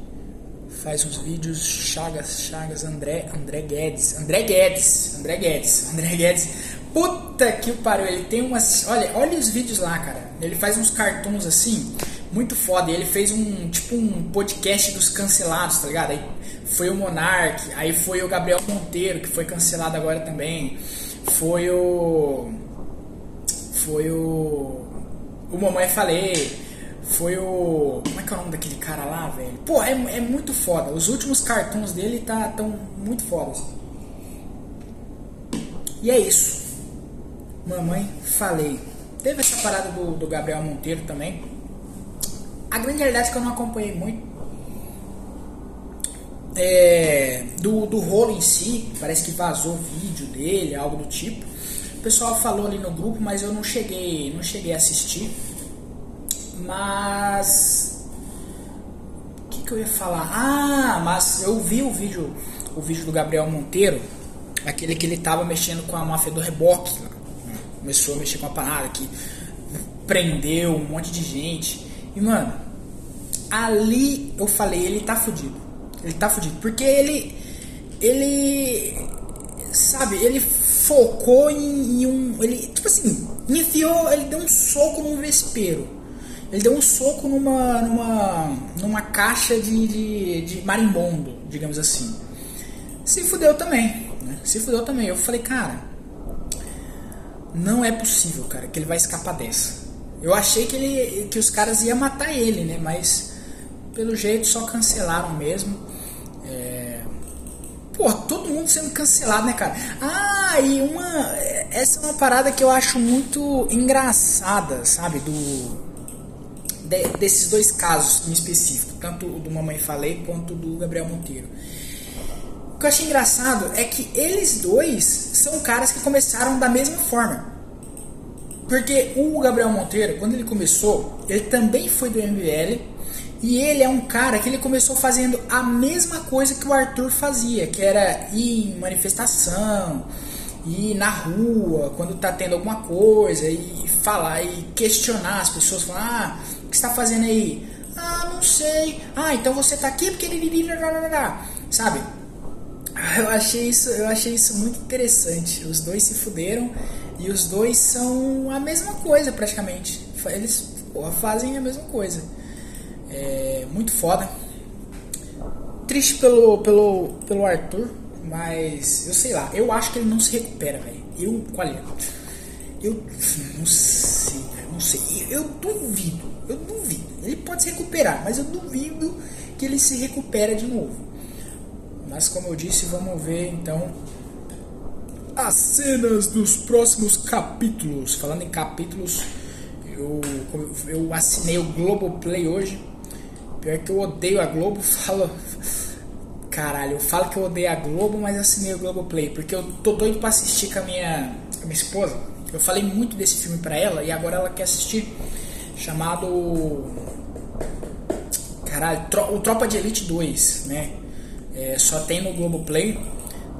faz uns vídeos Chagas, Chagas, André, André Guedes, André Guedes, André Guedes, André Guedes. Puta que pariu, ele tem umas, olha, olha os vídeos lá, cara. Ele faz uns cartoons assim, muito foda. E ele fez um tipo um podcast dos cancelados, tá ligado? Aí foi o Monark, aí foi o Gabriel Monteiro, que foi cancelado agora também. Foi o foi o o Mamãe Falei foi o. Como é que é o nome daquele cara lá, velho? Pô, é, é muito foda. Os últimos cartões dele tá tão muito fodas. E é isso. Mamãe, falei. Teve essa parada do, do Gabriel Monteiro também. A grande realidade é que eu não acompanhei muito. É, do, do rolo em si, parece que vazou vídeo dele, algo do tipo. O pessoal falou ali no grupo, mas eu não cheguei, não cheguei a assistir. Mas. O que, que eu ia falar? Ah, mas eu vi o vídeo, o vídeo do Gabriel Monteiro, aquele que ele tava mexendo com a máfia do reboque. Começou a mexer com a parada que prendeu um monte de gente. E mano, ali eu falei, ele tá fudido. Ele tá fudido. Porque ele. Ele. Sabe, ele focou em, em um. Ele, tipo assim, enfiou. Ele deu um soco num vespeiro ele deu um soco numa, numa, numa caixa de, de, de marimbondo, digamos assim. Se fudeu também, né? Se fudeu também. Eu falei, cara, não é possível, cara, que ele vai escapar dessa. Eu achei que, ele, que os caras iam matar ele, né? Mas pelo jeito só cancelaram mesmo. É... Pô, todo mundo sendo cancelado, né, cara? Ah, e uma. Essa é uma parada que eu acho muito engraçada, sabe? Do de, desses dois casos em específico, tanto o do Mamãe Falei quanto do Gabriel Monteiro. O que eu achei engraçado é que eles dois são caras que começaram da mesma forma. Porque o Gabriel Monteiro, quando ele começou, ele também foi do MBL e ele é um cara que ele começou fazendo a mesma coisa que o Arthur fazia, que era ir em manifestação, ir na rua, quando tá tendo alguma coisa, e falar e questionar as pessoas, falar, ah, que está fazendo aí? Ah, não sei. Ah, então você está aqui porque sabe? Eu achei isso, eu achei isso muito interessante. Os dois se fuderam e os dois são a mesma coisa praticamente. Eles fazem a mesma coisa. É muito foda. Triste pelo, pelo, pelo Arthur, mas eu sei lá, eu acho que ele não se recupera, velho. Eu, olha, eu não sei, não sei. Eu duvido eu duvido. Ele pode se recuperar, mas eu duvido que ele se recupere de novo. Mas como eu disse, vamos ver então as cenas dos próximos capítulos. Falando em capítulos, eu, eu assinei o Globoplay hoje. Pior que eu odeio a Globo, falo. Caralho, eu falo que eu odeio a Globo, mas assinei o Globoplay. Porque eu tô doido pra assistir com a minha, com a minha esposa. Eu falei muito desse filme pra ela e agora ela quer assistir chamado. Caralho, o Tropa de Elite 2, né? É, só tem no Globoplay.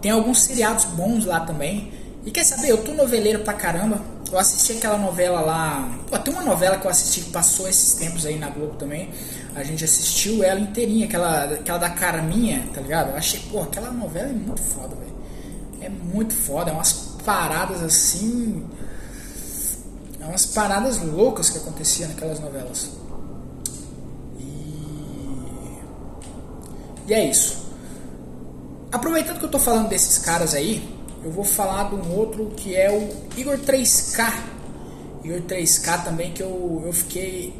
Tem alguns seriados bons lá também. E quer saber, eu tô noveleiro pra caramba. Eu assisti aquela novela lá. Pô, tem uma novela que eu assisti que passou esses tempos aí na Globo também. A gente assistiu ela inteirinha, aquela, aquela da Carminha, tá ligado? Eu achei, pô, aquela novela é muito foda, velho. É muito foda, é umas paradas assim umas paradas loucas que aconteciam naquelas novelas. E, e é isso. Aproveitando que eu tô falando desses caras aí, eu vou falar de um outro que é o Igor 3K. Igor 3K também que eu, eu fiquei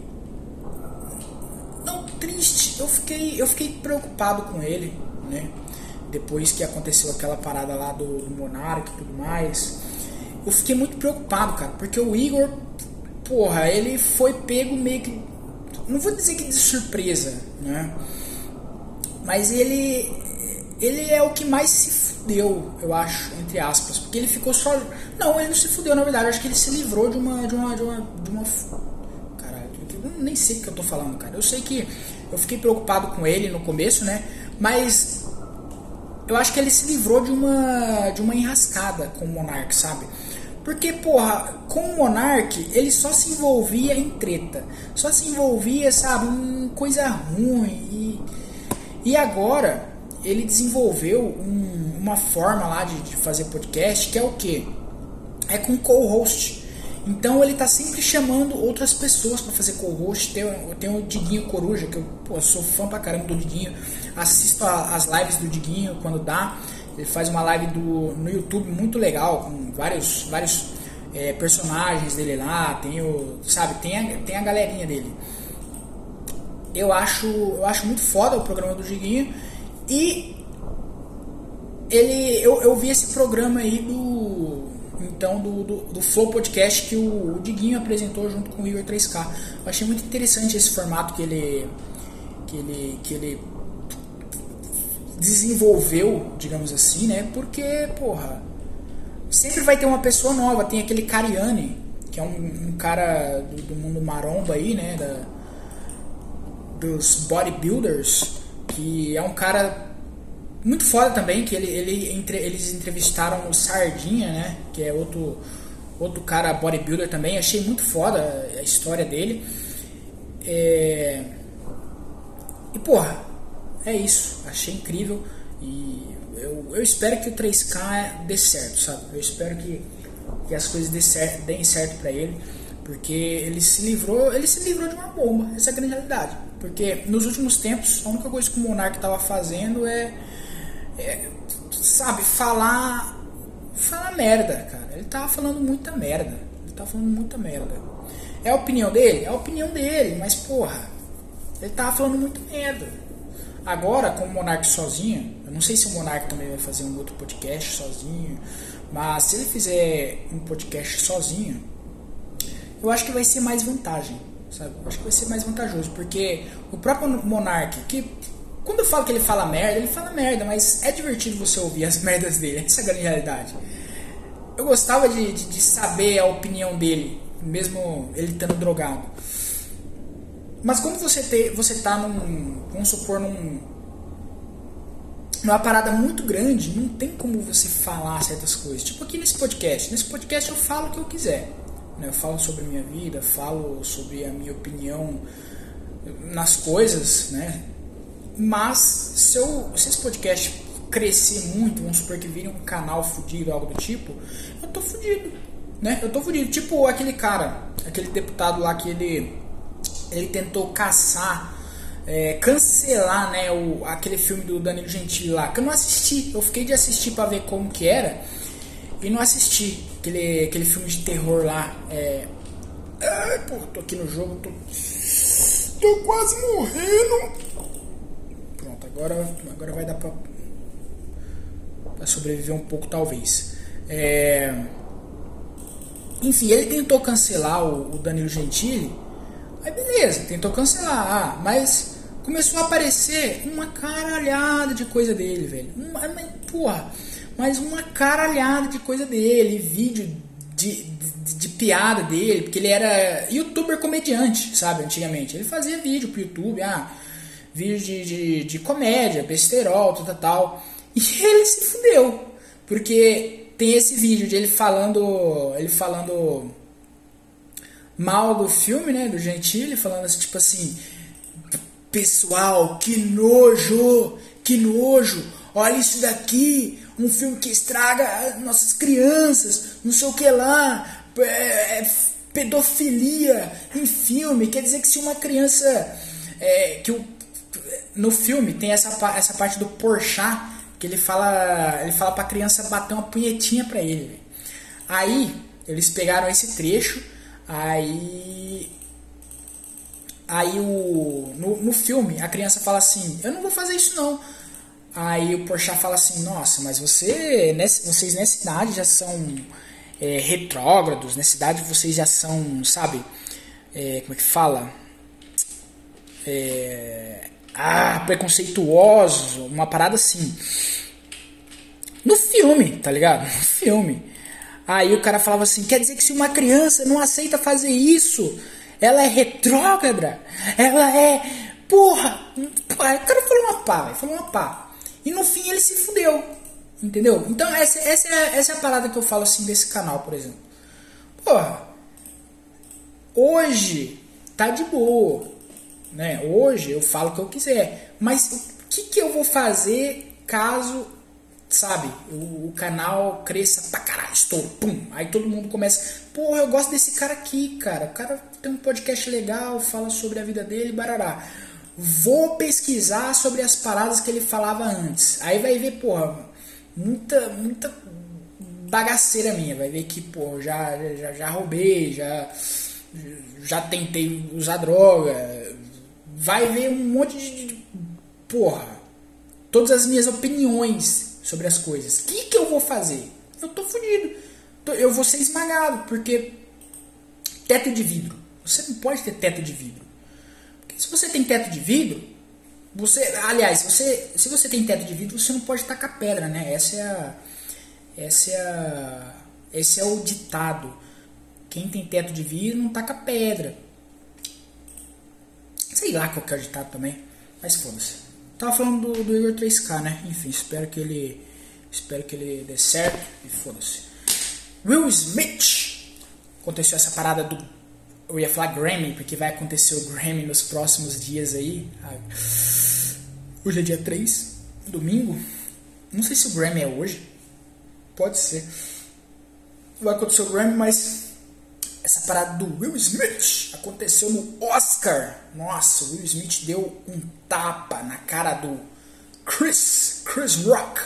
não triste, eu fiquei eu fiquei preocupado com ele, né? Depois que aconteceu aquela parada lá do, do e tudo mais eu fiquei muito preocupado, cara, porque o Igor, porra, ele foi pego meio que. Não vou dizer que de surpresa, né? mas ele ele é o que mais se fudeu, eu acho, entre aspas, porque ele ficou só. Não, ele não se fudeu, na verdade, eu acho que ele se livrou de uma. de uma. de uma. De uma... Caralho, eu nem sei o que eu tô falando, cara. Eu sei que eu fiquei preocupado com ele no começo, né? Mas eu acho que ele se livrou de uma. de uma enrascada com o Monark, sabe? Porque, porra, com o Monark, ele só se envolvia em treta. Só se envolvia, sabe, em coisa ruim. E, e agora, ele desenvolveu um, uma forma lá de, de, fazer podcast que é o que? É com co-host. Então ele tá sempre chamando outras pessoas para fazer co-host. Tem, tem o Diguinho Coruja, que eu pô, sou fã pra caramba do Diguinho. Assisto a, as lives do Diguinho quando dá. Ele faz uma live do, no YouTube muito legal, com vários, vários é, personagens dele lá. Tem o. Sabe, tem a, tem a galerinha dele. Eu acho, eu acho muito foda o programa do Diguinho. E ele, eu, eu vi esse programa aí do então do, do, do Flow Podcast que o, o, Diguinho apresentou junto com o Igor 3K. Eu achei muito interessante esse formato que ele que ele que ele desenvolveu, digamos assim, né? Porque, porra, sempre vai ter uma pessoa nova. Tem aquele Cariani, que é um, um cara do, do, mundo maromba aí, né? Da, dos bodybuilders que é um cara muito foda também, que ele, ele entre, eles entrevistaram o Sardinha, né? Que é outro, outro cara bodybuilder também. Achei muito foda a história dele. É... E porra, é isso. Achei incrível. E eu, eu espero que o 3K dê certo, sabe? Eu espero que, que as coisas dê certo, deem certo pra ele. Porque ele se livrou, ele se livrou de uma bomba. Essa é a grande realidade. Porque nos últimos tempos, a única coisa que o Monark estava fazendo é, é, sabe, falar falar merda, cara. Ele tava falando muita merda. Ele tava falando muita merda. É a opinião dele? É a opinião dele, mas porra, ele tava falando muita merda. Agora, com o Monark sozinho, eu não sei se o Monark também vai fazer um outro podcast sozinho, mas se ele fizer um podcast sozinho, eu acho que vai ser mais vantagem sabe? Acho que vai ser mais vantajoso, porque o próprio Monark, que quando eu falo que ele fala merda, ele fala merda, mas é divertido você ouvir as merdas dele, essa é a grande realidade. Eu gostava de, de, de saber a opinião dele, mesmo ele estando drogado. Mas quando você, te, você tá num, vamos supor, num, numa parada muito grande, não tem como você falar certas coisas. Tipo aqui nesse podcast. Nesse podcast eu falo o que eu quiser. Né? Eu falo sobre a minha vida, falo sobre a minha opinião nas coisas, né? Mas se, eu, se esse podcast crescer muito, vamos supor que vire um canal fudido, algo do tipo, eu tô fudido, né? Eu tô fudido. Tipo aquele cara, aquele deputado lá que ele, ele tentou caçar, é, cancelar, né? O, aquele filme do Danilo Gentili lá, que eu não assisti. Eu fiquei de assistir para ver como que era e não assisti aquele, aquele filme de terror lá. É... Ai, pô, tô aqui no jogo, tô, tô quase morrendo. Pronto, agora, agora vai dar pra, pra sobreviver um pouco, talvez. É... Enfim, ele tentou cancelar o, o Danilo Gentili. Aí beleza, tentou cancelar. Mas começou a aparecer uma caralhada de coisa dele, velho. Uma, porra mas uma caralhada de coisa dele, vídeo de, de, de, piada dele, porque ele era youtuber comediante, sabe, antigamente. Ele fazia vídeo pro YouTube, ah, vídeo de, de, de comédia, besterol, tal, tal, tal. E ele se fudeu, porque tem esse vídeo de ele falando, ele falando mal do filme, né, do Gentili, falando assim, tipo assim, pessoal, que nojo, que nojo, olha isso daqui, um filme que estraga nossas crianças, não sei o que lá, é, é, pedofilia em filme. Quer dizer que se uma criança. É, que o, no filme tem essa, essa parte do Porchat que ele fala ele fala pra criança bater uma punhetinha pra ele. Aí eles pegaram esse trecho, aí aí o no, no filme a criança fala assim: "Eu não vou fazer isso não". Aí o Porchat fala assim, nossa, mas você, nessa, vocês nessa idade já são é, retrógrados, nessa idade vocês já são, sabe, é, como é que fala? É, ah, preconceituosos, uma parada assim. No filme, tá ligado? No filme. Aí o cara falava assim: quer dizer que se uma criança não aceita fazer isso, ela é retrógrada, ela é. Porra! O cara falou uma pá, falou uma pá. E no fim ele se fudeu. Entendeu? Então essa, essa, é, essa é a parada que eu falo assim desse canal, por exemplo. Porra, hoje tá de boa. Né? Hoje eu falo o que eu quiser. Mas o que, que eu vou fazer caso sabe, o, o, canal cresça pra caralho, estou, pum, aí todo mundo começa, porra, eu gosto desse cara aqui, cara, o cara tem um podcast legal, fala sobre a vida dele, barará. Vou pesquisar sobre as paradas que ele falava antes. Aí vai ver, porra, muita, muita bagaceira minha, vai ver que, pô, já, já, já roubei, já, já tentei usar droga, vai ver um monte de, de porra, todas as minhas opiniões sobre as coisas. O que, que eu vou fazer? Eu tô fudido. Eu vou ser esmagado, porque teto de vidro. Você não pode ter teto de vidro. Porque se você tem teto de vidro, você, aliás, você, se você tem teto de vidro, você não pode tacar pedra, né? Essa é a, essa é a, esse é o ditado. Quem tem teto de vidro não taca pedra. Sei lá qual que é o ditado também, mas foda-se. Tava falando do, do Igor 3K, né? Enfim, espero que ele. Espero que ele dê certo e foda-se. Will Smith! Aconteceu essa parada do. Eu ia falar Grammy, porque vai acontecer o Grammy nos próximos dias aí. Hoje é dia 3, domingo. Não sei se o Grammy é hoje. Pode ser. Vai acontecer o Grammy, mas essa parada do Will Smith aconteceu no Oscar. Nossa, o Will Smith deu um tapa na cara do Chris, Chris Rock.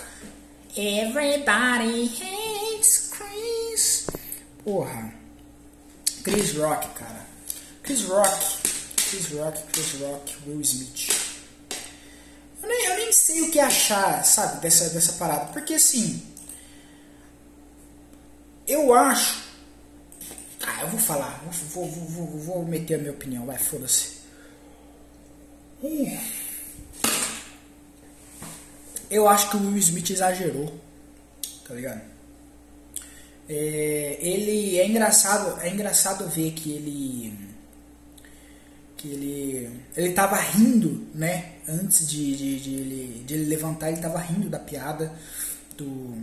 Everybody hates Chris. Porra. Chris Rock, cara. Chris Rock. Chris Rock, Chris Rock, Will Smith. Eu nem, eu nem sei o que achar, sabe, dessa, dessa parada. Porque assim. Eu acho ah, eu vou falar. Vou, vou, vou, vou meter a minha opinião. Vai, foda-se. Eu acho que o Will Smith exagerou. Tá ligado? É, ele é engraçado, é engraçado ver que ele que ele ele tava rindo, né? Antes de, de, de, ele, de ele levantar, ele tava rindo da piada do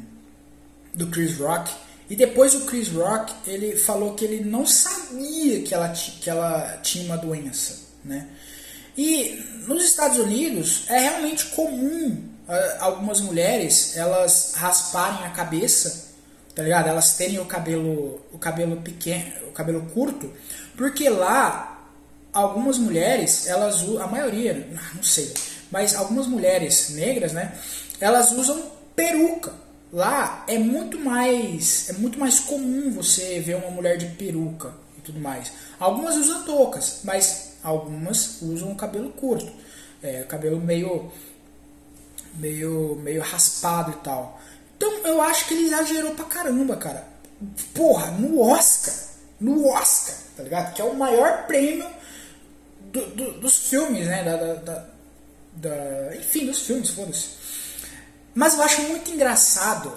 do Chris Rock. E depois o Chris Rock, ele falou que ele não sabia que ela, que ela tinha uma doença, né? E nos Estados Unidos é realmente comum uh, algumas mulheres elas rasparem a cabeça, tá ligado? Elas terem o cabelo o cabelo pequeno, o cabelo curto, porque lá algumas mulheres, elas a maioria, não sei, mas algumas mulheres negras, né? Elas usam peruca Lá é muito mais é muito mais comum você ver uma mulher de peruca e tudo mais. Algumas usam toucas, mas algumas usam o cabelo curto, é, cabelo meio meio meio raspado e tal. Então eu acho que ele exagerou pra caramba, cara. Porra, no Oscar, no Oscar, tá ligado? Que é o maior prêmio do, do, dos filmes, né? Da, da, da, da enfim, dos filmes, foda-se. Mas eu acho muito engraçado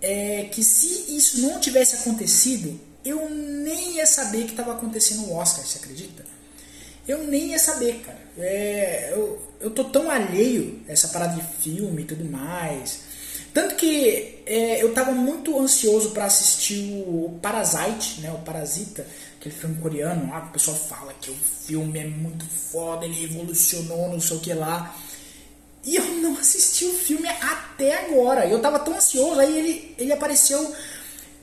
é, que se isso não tivesse acontecido, eu nem ia saber que estava acontecendo o Oscar, você acredita? Eu nem ia saber, cara. É, eu, eu tô tão alheio a essa parada de filme e tudo mais. Tanto que é, eu tava muito ansioso para assistir o Parasite, né? O Parasita, aquele filme coreano lá, que o pessoal fala que o filme é muito foda, ele revolucionou, não sei o que lá. E eu não assisti o filme até agora. Eu tava tão ansioso, aí ele, ele apareceu.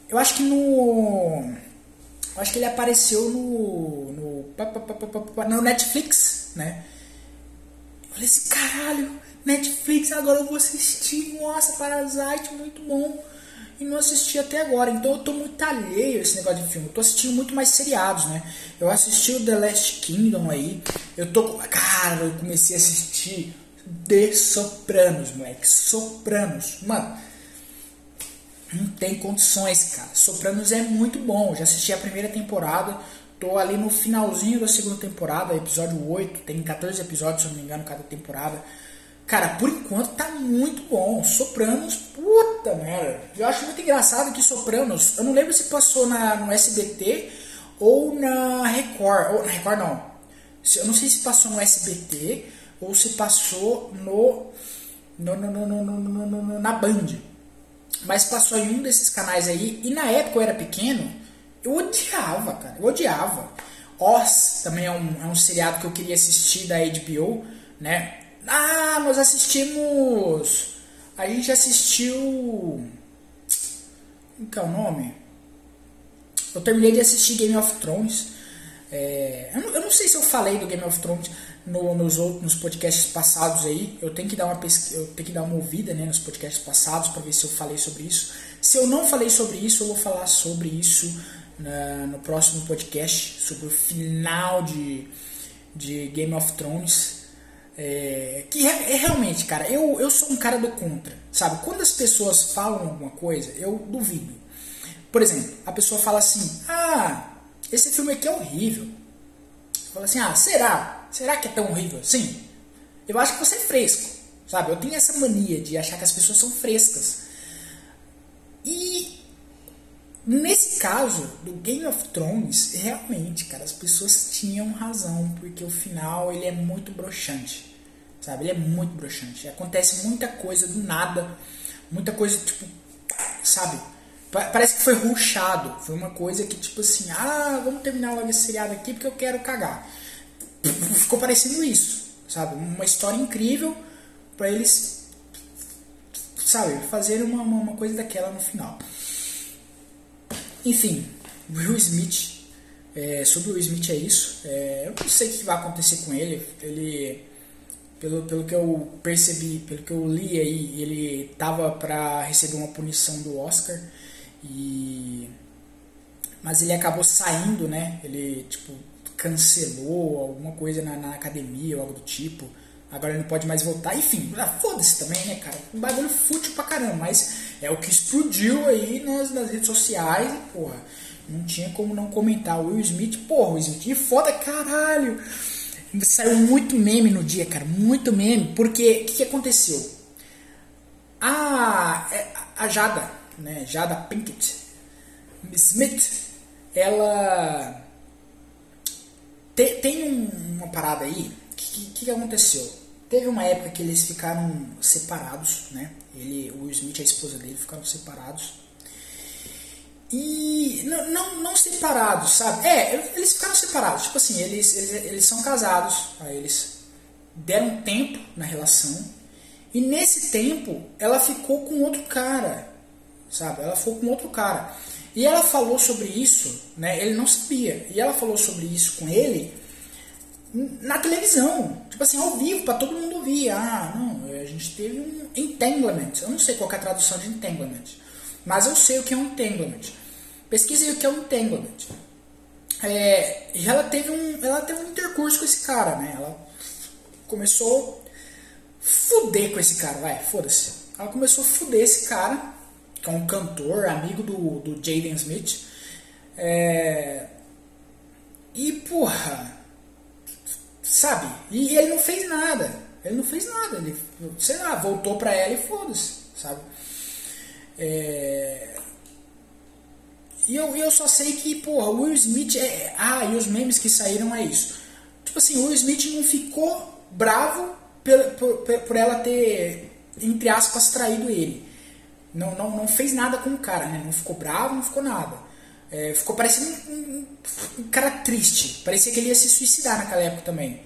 Eu acho que no. Eu acho que ele apareceu no. No, no Netflix, né? Eu falei assim, caralho, Netflix, agora eu vou assistir. Nossa, Parasite, muito bom. E não assisti até agora. Então eu tô muito alheio a esse negócio de filme. Eu tô assistindo muito mais seriados, né? Eu assisti o The Last Kingdom aí. Eu tô. Cara, eu comecei a assistir de Sopranos, moleque. Sopranos. Mano, não tem condições, cara. Sopranos é muito bom. Já assisti a primeira temporada. tô ali no finalzinho da segunda temporada, episódio 8, tem 14 episódios, se eu não me engano, cada temporada. Cara, por enquanto tá muito bom. Sopranos, puta merda. Eu acho muito engraçado que Sopranos, eu não lembro se passou na, no SBT ou na Record. Ou na Record não. Eu não sei se passou no SBT ou se passou no, no, no, no, na Band. Mas passou em um desses canais aí. E na época eu era pequeno, eu odiava, cara. Eu odiava. Oz também é um, é um seriado que eu queria assistir da HBO, né? Ah, nós assistimos. A gente assistiu. Como que é o nome? Eu terminei de assistir Game of Thrones. É, eu, não, eu, não, sei se eu falei do Game of Thrones no, nos outros podcasts passados aí. Eu tenho que dar uma pesquisa, eu tenho que dar uma ouvida né, nos podcasts passados para ver se eu falei sobre isso. Se eu não falei sobre isso, eu vou falar sobre isso na, no próximo podcast sobre o final de, de Game of Thrones. É, que é, é, realmente, cara, eu, eu sou um cara do contra, sabe? Quando as pessoas falam alguma coisa, eu duvido. Por exemplo, a pessoa fala assim: Ah, esse filme aqui é horrível. Fala assim: Ah, será? Será que é tão horrível assim? Eu acho que você é fresco, sabe? Eu tenho essa mania de achar que as pessoas são frescas. E Nesse caso do Game of Thrones, realmente, cara, as pessoas tinham razão, porque o final ele é muito broxante, sabe? Ele é muito broxante. Acontece muita coisa do nada, muita coisa tipo, sabe? Parece que foi ruxado, foi uma coisa que tipo assim, ah, vamos terminar logo esse seriado aqui porque eu quero cagar. Ficou parecendo isso, sabe? Uma história incrível para eles, sabe, fazerem uma, uma, uma coisa daquela no final. Enfim, Will Smith. É, sobre o Smith é isso. É, eu não sei o que vai acontecer com ele. Ele, pelo, pelo que eu percebi, pelo que eu li aí, ele tava para receber uma punição do Oscar. E mas ele acabou saindo, né? Ele tipo cancelou alguma coisa na, na academia ou algo do tipo. Agora ele não pode mais voltar. Enfim, ah, foda-se também, né, cara? Um bagulho fútil pra caramba, mas é o que explodiu aí nas, nas redes sociais porra, não tinha como não comentar. O Will Smith, porra, o Will Smith foda caralho. Saiu muito meme no dia, cara, muito meme, porque o que, que, aconteceu? A, é, a Jada, né, Jada Pinkett Smith, ela te, tem um, uma parada aí, o que, que, que aconteceu? Teve uma época que eles ficaram separados, né? Ele, o Smith e a esposa dele ficaram separados. E não, não, não, separados, sabe? É, eles ficaram separados. Tipo assim, eles, eles, eles são casados. Aí eles deram tempo na relação. E nesse tempo, ela ficou com outro cara. Sabe? Ela ficou com outro cara. E ela falou sobre isso, né? Ele não sabia. E ela falou sobre isso com ele na televisão, tipo assim, ao vivo, para todo mundo ouvir. Ah, não, a gente teve um entanglement. Eu não sei qual é a tradução de entanglement, mas eu sei o que é um entanglement. Pesquisei o que é um entanglement. É, e ela teve um, ela teve um intercurso com esse cara, né? Ela começou a fuder com esse cara, vai, foda-se. Ela começou a fuder esse cara, que é um cantor, amigo do, do Jaden Smith. É, e, porra, Sabe? E ele não fez nada. Ele não fez nada. Ele, sei lá, voltou pra ela e foda-se, sabe? É... E eu, eu só sei que, porra, o Will Smith é. Ah, e os memes que saíram é isso. Tipo assim, o Will Smith não ficou bravo por, por, por ela ter, entre aspas, traído ele. Não, não, não fez nada com o cara, né? Não ficou bravo, não ficou nada. É, ficou parecendo um, um, um, cara triste. Parecia que ele ia se suicidar naquela época também.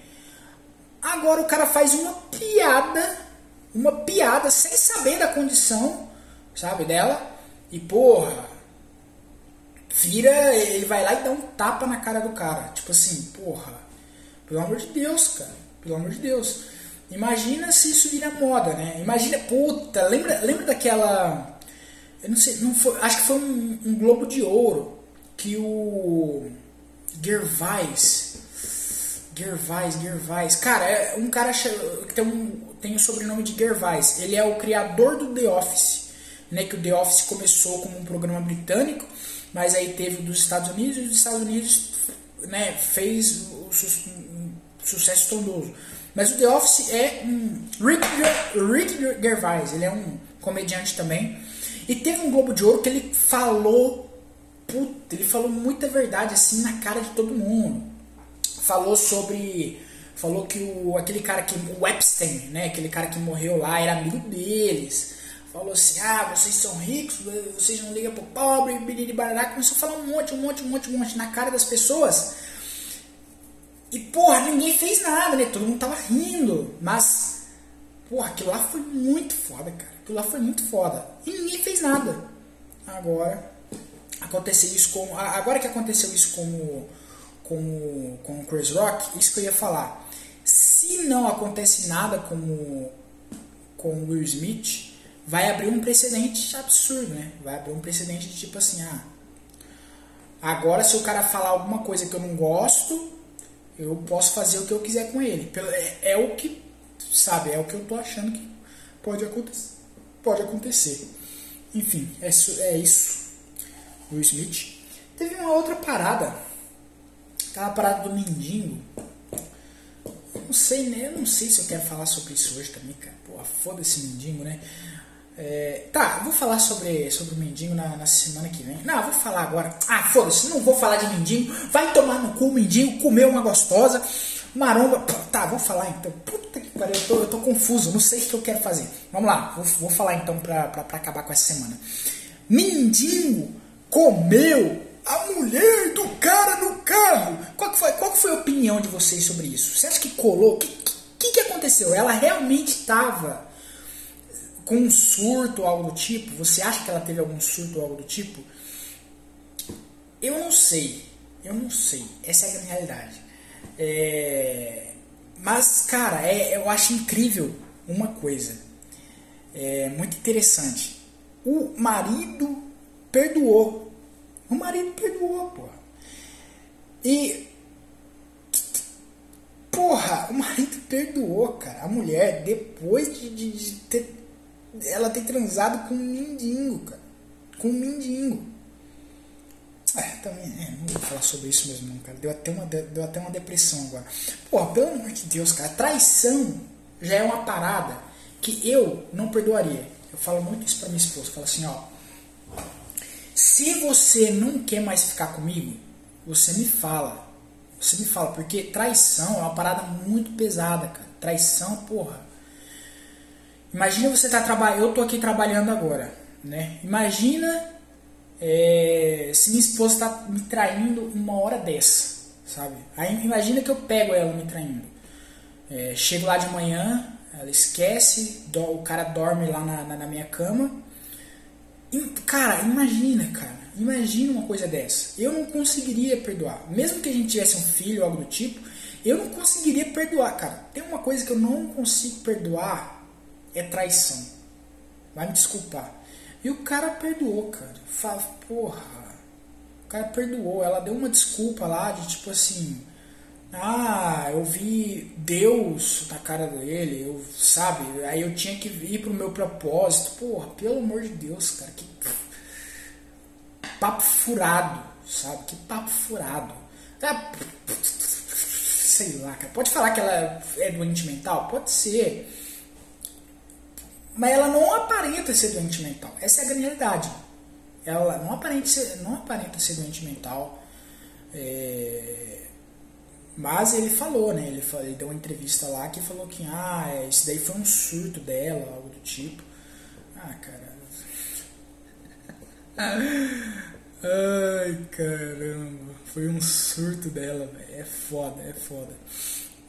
Agora o cara faz uma piada, uma piada sem saber da condição, sabe, dela. E porra, vira, ele vai lá e dá um tapa na cara do cara. Tipo assim, porra, pelo amor de Deus, cara, pelo amor de Deus. Imagina se isso vira moda, né? Imagina, puta, lembra, lembra daquela. Eu não sei, não foi, acho que foi um, um Globo de Ouro que o Gervais, Gervais, Gervais, cara, é um cara que tem, um, tem o sobrenome de Gervais, ele é o criador do The Office, né, que o The Office começou como um programa britânico, mas aí teve dos Estados Unidos, e os Estados Unidos né, fez o su sucesso estrondoso. Mas o The Office é um Rick, Rick Gervais, ele é um comediante também. E teve um Globo de Ouro que ele falou, puta, ele falou muita verdade assim na cara de todo mundo. Falou sobre falou que o aquele cara que o Epstein, né, aquele cara que morreu lá era amigo deles. Falou assim: "Ah, vocês são ricos, vocês não ligam pro pobre", biriri barará, começou a falar um monte, um monte, um monte, um monte na cara das pessoas. E porra, ninguém fez nada, né? Todo mundo tava rindo, mas porra, aquilo lá foi muito foda, cara. Aquilo lá foi muito foda. E ninguém fez nada. Agora aconteceu isso com agora que aconteceu isso com o com, com o Chris Rock, isso que eu ia falar. Se não acontece nada com o, com o Will Smith, vai abrir um precedente absurdo, né? Vai abrir um precedente de tipo assim, ah, agora se o cara falar alguma coisa que eu não gosto, eu posso fazer o que eu quiser com ele. É, é o que, sabe, é o que eu tô achando que pode acontecer. Pode acontecer. Enfim, é, é isso. Will Smith. Teve uma outra parada Aquela parada do mendigo. Não sei, né? Eu não sei se eu quero falar sobre isso hoje também, cara. Pô, foda-se mendigo, né? É, tá, vou falar sobre, sobre o mendigo na, na, semana que vem. Não, vou falar agora. Ah, foda-se, não vou falar de mendigo. Vai tomar no cu o mendigo, comer uma gostosa. Maromba. Tá, vou falar então. Puta que pariu, eu tô, eu tô confuso, não sei o que eu quero fazer. Vamos lá, vou, vou falar então pra, pra, pra acabar com essa semana. Mendigo comeu a mulher do cara no carro. Qual que foi, qual que foi a opinião de vocês sobre isso? Você acha que colou? O que, que, que aconteceu? Ela realmente estava com um surto ou algo do tipo? Você acha que ela teve algum surto ou algo do tipo? Eu não sei. Eu não sei. Essa é a minha realidade. É... Mas, cara, é, eu acho incrível uma coisa. É muito interessante. O marido perdoou o marido perdoou, porra. E. Porra, o marido perdoou, cara. A mulher, depois de, de, de ter. Ela ter transado com um mendigo, cara. Com um mendigo. É, também, é, não vou falar sobre isso mesmo, não, cara. Deu até, uma, deu até uma depressão agora. Porra, pelo amor de Deus, cara. Traição já é uma parada que eu não perdoaria. Eu falo muito isso pra minha esposa. Falo assim, ó se você não quer mais ficar comigo, você me fala. Você me fala, porque traição é uma parada muito pesada, cara. Traição, porra. Imagina você tá trabalhando. Eu tô aqui trabalhando agora, né? Imagina é, se minha esposa tá me traindo uma hora dessa, sabe? Aí imagina que eu pego ela me traindo. É, chego lá de manhã, ela esquece, do, o cara dorme lá na, na, na minha cama. Cara, imagina, cara. Imagina uma coisa dessa. Eu não conseguiria perdoar. Mesmo que a gente tivesse um filho ou algo do tipo, eu não conseguiria perdoar, cara. Tem uma coisa que eu não consigo perdoar, é traição. Vai me desculpar. E o cara perdoou, cara. Fala, porra. O cara perdoou. Ela deu uma desculpa lá de tipo assim. Ah, eu vi Deus na cara dele, eu, sabe? Aí eu tinha que ir pro meu propósito. Porra, pelo amor de Deus, cara, que papo furado, sabe? Que papo furado. Ah, sei lá, cara. Pode falar que ela é doente mental? Pode ser. Mas ela não aparenta ser doente mental. Essa é a realidade. Ela não aparenta ser, não aparenta ser doente mental. É mas ele falou, né? Ele, ele deu uma entrevista lá que falou que ah, isso daí foi um surto dela, algo do tipo. Ah, cara. Ai, caramba. Foi um surto dela, velho. É foda, é foda.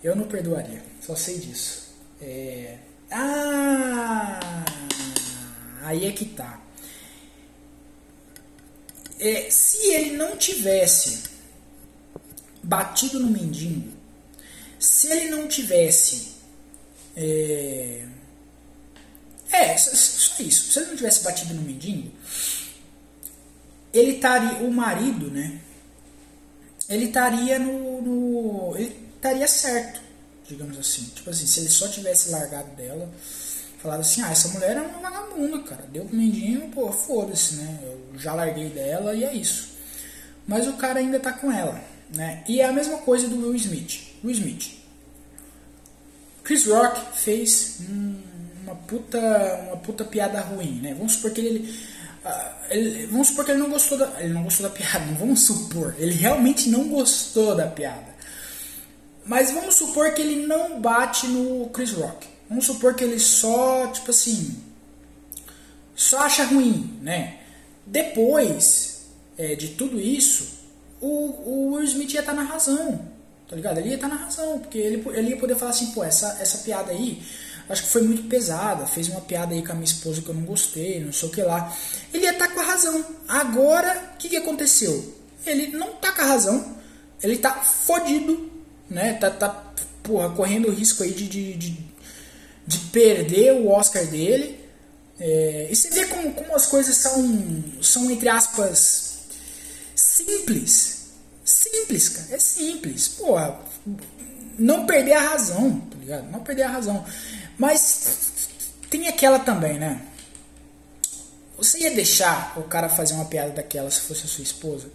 Eu não perdoaria, só sei disso. É... Ah! Aí é que tá. É, se ele não tivesse batido no mendigo, se ele não tivesse. É, é só isso. Se ele não tivesse batido no mendigo, ele estaria. O marido, né? Ele estaria no, no. Ele estaria certo, digamos assim. Tipo assim, se ele só tivesse largado dela, falado assim: ah, essa mulher é uma vagabunda, cara. Deu pro mendigo, pô, foda-se, né? Eu já larguei dela e é isso. Mas o cara ainda tá com ela Né? E é a mesma coisa do Will Smith. Will Smith. Chris Rock fez uma puta, uma puta piada ruim, né? Vamos supor que ele, uh, ele, vamos supor que ele não gostou da, ele não gostou da piada, não vamos supor, ele realmente não gostou da piada. Mas vamos supor que ele não bate no Chris Rock. Vamos supor que ele só, tipo assim, só acha ruim, né? Depois é, de tudo isso, o, o Will Smith ia estar tá na razão, tá ligado? Ele ia estar tá na razão, porque ele, ele ia poder falar assim, pô, essa, essa piada aí, acho que foi muito pesada, fez uma piada aí com a minha esposa que eu não gostei, não sei o que lá. Ele ia estar tá com a razão. Agora, o que, que aconteceu? Ele não tá com a razão, ele tá fodido, né? Tá, tá porra, correndo o risco aí de, de, de, de perder o Oscar dele. É, e você vê como, como as coisas são, são, entre aspas, simples. Simples, cara. É simples. Porra, não perder a razão, tá ligado? Não perder a razão. Mas tem aquela também, né? Você ia deixar o cara fazer uma piada daquela se fosse a sua esposa?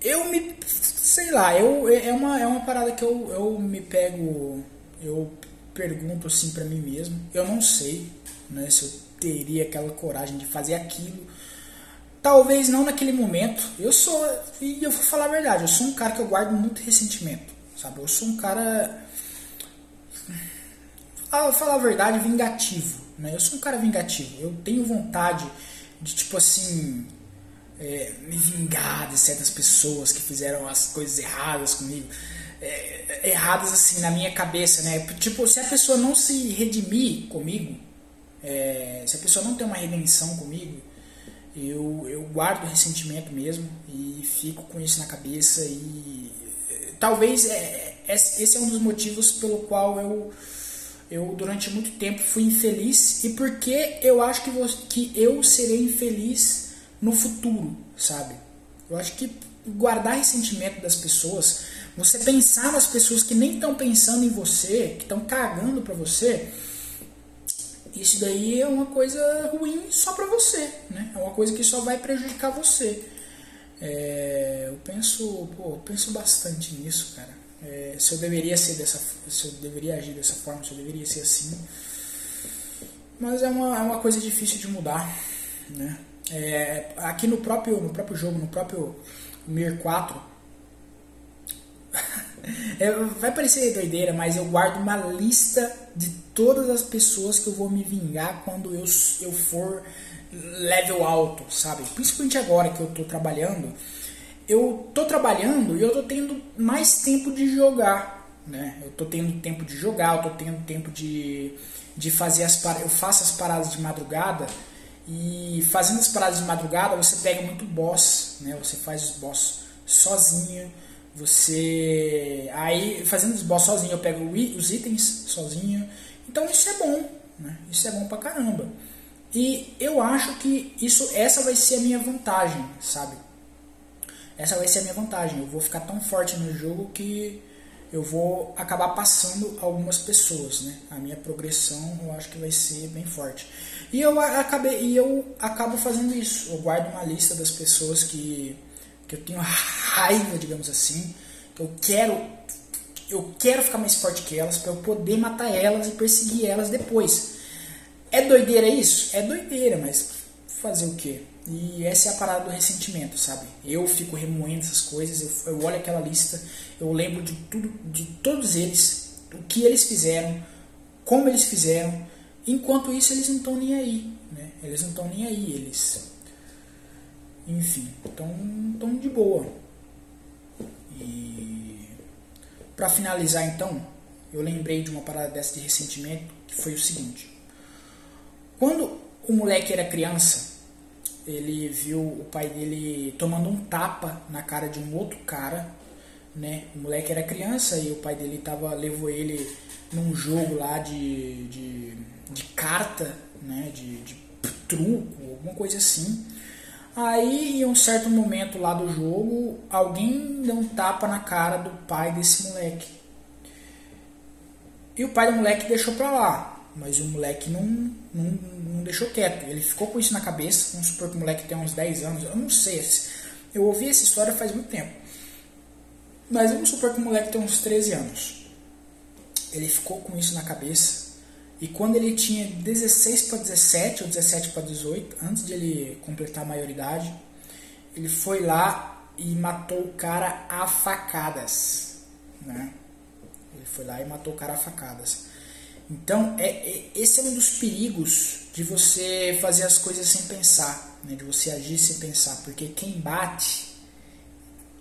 Eu me. Sei lá, eu, é, uma, é uma parada que eu, eu me pego. Eu pergunto assim para mim mesmo. Eu não sei né, se eu teria aquela coragem de fazer aquilo. Talvez não naquele momento. Eu sou. E eu vou falar a verdade, eu sou um cara que eu guardo muito ressentimento. Sabe? Eu sou um cara a falar a verdade, vingativo. Né? Eu sou um cara vingativo. Eu tenho vontade de, tipo assim, é, me vingar de certas pessoas que fizeram as coisas erradas comigo. É, erradas assim na minha cabeça, né? Tipo, se a pessoa não se redimir comigo, é, se a pessoa não tem uma redenção comigo, eu, eu guardo ressentimento mesmo e fico com isso na cabeça e talvez é, é esse é um dos motivos pelo qual eu eu durante muito tempo fui infeliz e porque eu acho que, você, que eu serei infeliz no futuro, sabe? Eu acho que guardar ressentimento das pessoas, você pensar nas pessoas que nem estão pensando em você, que estão cagando para você, isso daí é uma coisa ruim só para você, né? É uma coisa que só vai prejudicar você. É, eu penso, pô, eu penso bastante nisso, cara é, se eu deveria ser dessa se eu deveria agir dessa forma, se eu deveria ser assim. Mas é uma, é uma coisa difícil de mudar, né? É, aqui no próprio, no próprio jogo, no próprio Mir 4, é, vai parecer doideira, mas eu guardo uma lista de todas as pessoas que eu vou me vingar quando eu, eu for level alto, sabe? Principalmente agora que eu tô trabalhando eu tô trabalhando e eu tô tendo mais tempo de jogar, né? Eu tô tendo tempo de jogar, eu tô tendo tempo de, de fazer as paradas, eu faço as paradas de madrugada e fazendo as paradas de madrugada você pega muito boss, né? Você faz os boss sozinho, você aí fazendo os boss sozinho eu pego os itens sozinho, então isso é bom, né? Isso é bom pra caramba. E eu acho que isso, essa vai ser a minha vantagem, sabe? essa vai ser a minha vantagem. Eu vou ficar tão forte no jogo que eu vou acabar passando algumas pessoas, né? A minha progressão eu acho que vai ser bem forte. E eu acabei e eu acabo fazendo isso. Eu guardo uma lista das pessoas que, que eu tenho raiva, digamos assim, que eu quero eu quero ficar mais forte que elas para eu poder matar elas e perseguir elas depois. É doideira isso? É doideira, mas fazer o quê? E essa é a parada do ressentimento, sabe? Eu fico remoendo essas coisas, eu, eu olho aquela lista, eu lembro de tudo, de todos eles, o que eles fizeram, como eles fizeram. Enquanto isso, eles não estão nem aí, né? Eles não estão nem aí, eles. Enfim, estão de boa. E para finalizar, então, eu lembrei de uma parada dessa de ressentimento que foi o seguinte: quando o moleque era criança ele viu o pai dele tomando um tapa na cara de um outro cara, né? O moleque era criança e o pai dele tava, levou ele num jogo lá de, de, de carta, né? De, de truco, alguma coisa assim. Aí, em um certo momento lá do jogo, alguém deu um tapa na cara do pai desse moleque. E o pai do moleque deixou pra lá. Mas o moleque não, não, não deixou quieto. Ele ficou com isso na cabeça. Vamos supor que o moleque tem uns 10 anos. Eu não sei. Eu ouvi essa história faz muito tempo. Mas vamos supor que o moleque tem uns 13 anos. Ele ficou com isso na cabeça. E quando ele tinha 16 para 17 ou 17 para 18, antes de ele completar a maioridade, ele foi lá e matou o cara a facadas. Né? Ele foi lá e matou o cara a facadas. Então, é, é, esse é um dos perigos de você fazer as coisas sem pensar, né? de você agir sem pensar, porque quem bate,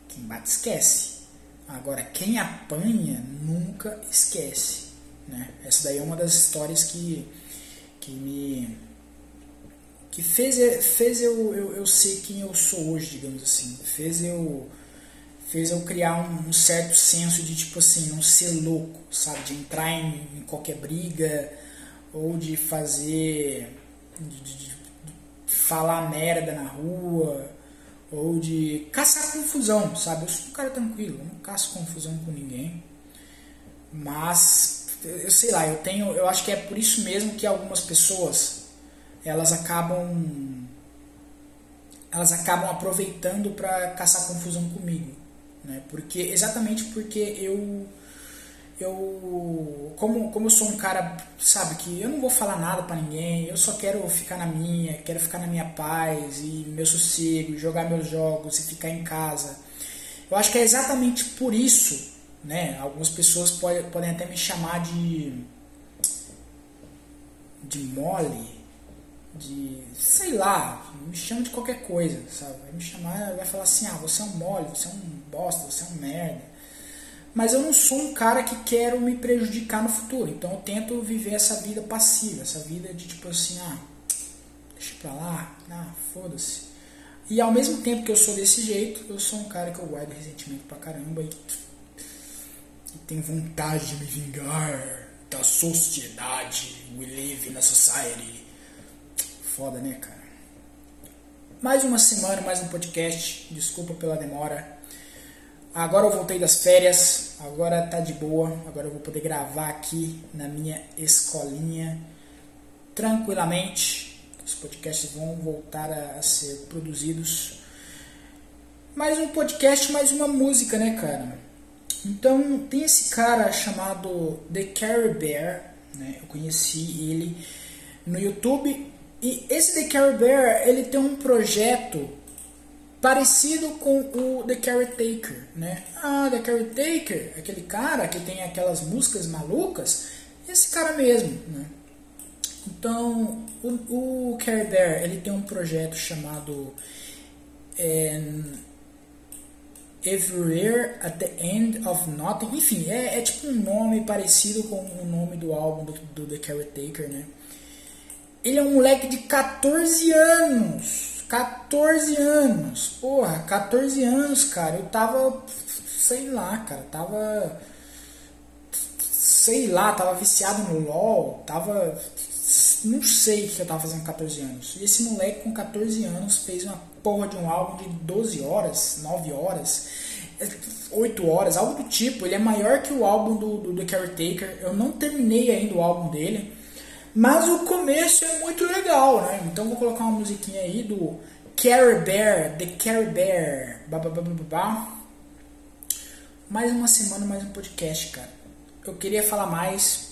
quem bate esquece. Agora, quem apanha nunca esquece. Né? Essa daí é uma das histórias que, que me que fez, fez eu, eu, eu ser quem eu sou hoje, digamos assim. Fez eu fez eu criar um, um, certo senso de tipo assim, não ser louco, sabe? De entrar em, em qualquer briga ou de fazer. De, de, de, falar merda na rua ou de caçar confusão, sabe? Eu sou um cara tranquilo, não caço confusão com ninguém. Mas eu sei lá, eu tenho, eu acho que é por isso mesmo que algumas pessoas elas acabam elas acabam aproveitando para caçar confusão comigo né? Porque exatamente porque eu eu como como eu sou um cara, sabe, que eu não vou falar nada para ninguém, eu só quero ficar na minha, quero ficar na minha paz e meu sossego, jogar meus jogos e ficar em casa. Eu acho que é exatamente por isso, né? Algumas pessoas podem, podem até me chamar de de mole, de sei lá, me chama de qualquer coisa, sabe? Vai me chamar, vai falar assim: "Ah, você é um mole, você é um bosta, você é um merda". Mas eu não sou um cara que quero me prejudicar no futuro. Então eu tento viver essa vida passiva, essa vida de tipo assim, ah, deixa pra lá, ah, foda-se. E ao mesmo tempo que eu sou desse jeito, eu sou um cara que eu guardo ressentimento pra caramba e, e tenho vontade de me vingar da sociedade. We live in a society Foda, né, cara? Mais uma semana, mais um podcast. Desculpa pela demora. Agora eu voltei das férias, agora tá de boa. Agora eu vou poder gravar aqui na minha escolinha tranquilamente. Os podcasts vão voltar a, ser produzidos. Mais um podcast, mais uma música, né, cara? Então, tem esse cara chamado The Carry Bear, né? Eu conheci ele no YouTube e esse The Carry Bear, ele tem um projeto parecido com o The Caretaker, né? Ah, The Caretaker, aquele cara que tem aquelas músicas malucas, esse cara mesmo, né? Então, o, o Carry Bear, ele tem um projeto chamado é, Everywhere at the End of Nothing. Enfim, é, é, tipo um nome parecido com o nome do álbum do, do The Caretaker, né? Ele é um moleque de 14 anos. 14 anos. Porra, 14 anos, cara. Eu tava. Sei lá, cara. Tava. Sei lá, tava viciado no LOL. Tava. Não sei o que eu tava fazendo com 14 anos. E esse moleque com 14 anos fez uma porra de um álbum de 12 horas, 9 horas. 8 horas, algo do tipo. Ele é maior que o álbum do, do The Caretaker. Eu não terminei ainda o álbum dele. Mas o começo é muito legal, né? Então vou colocar uma musiquinha aí do Care Bear, The Care Bear. Babá. Mais uma semana, mais um podcast, cara. Eu queria falar mais,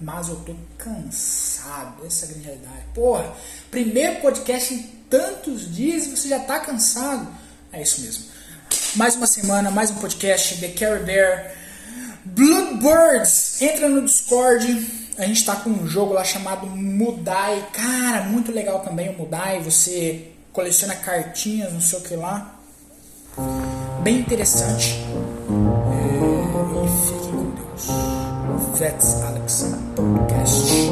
mas eu tô cansado. Essa é a grande realidade. Porra, primeiro podcast em tantos dias e você já tá cansado. É isso mesmo. Mais uma semana, mais um podcast, The Care Bear. Bloodbirds, entra no Discord a gente está com um jogo lá chamado Mudai. Cara, muito legal também o Mudai. Você coleciona cartinhas, não sei o que lá. Bem interessante. É, e fiquem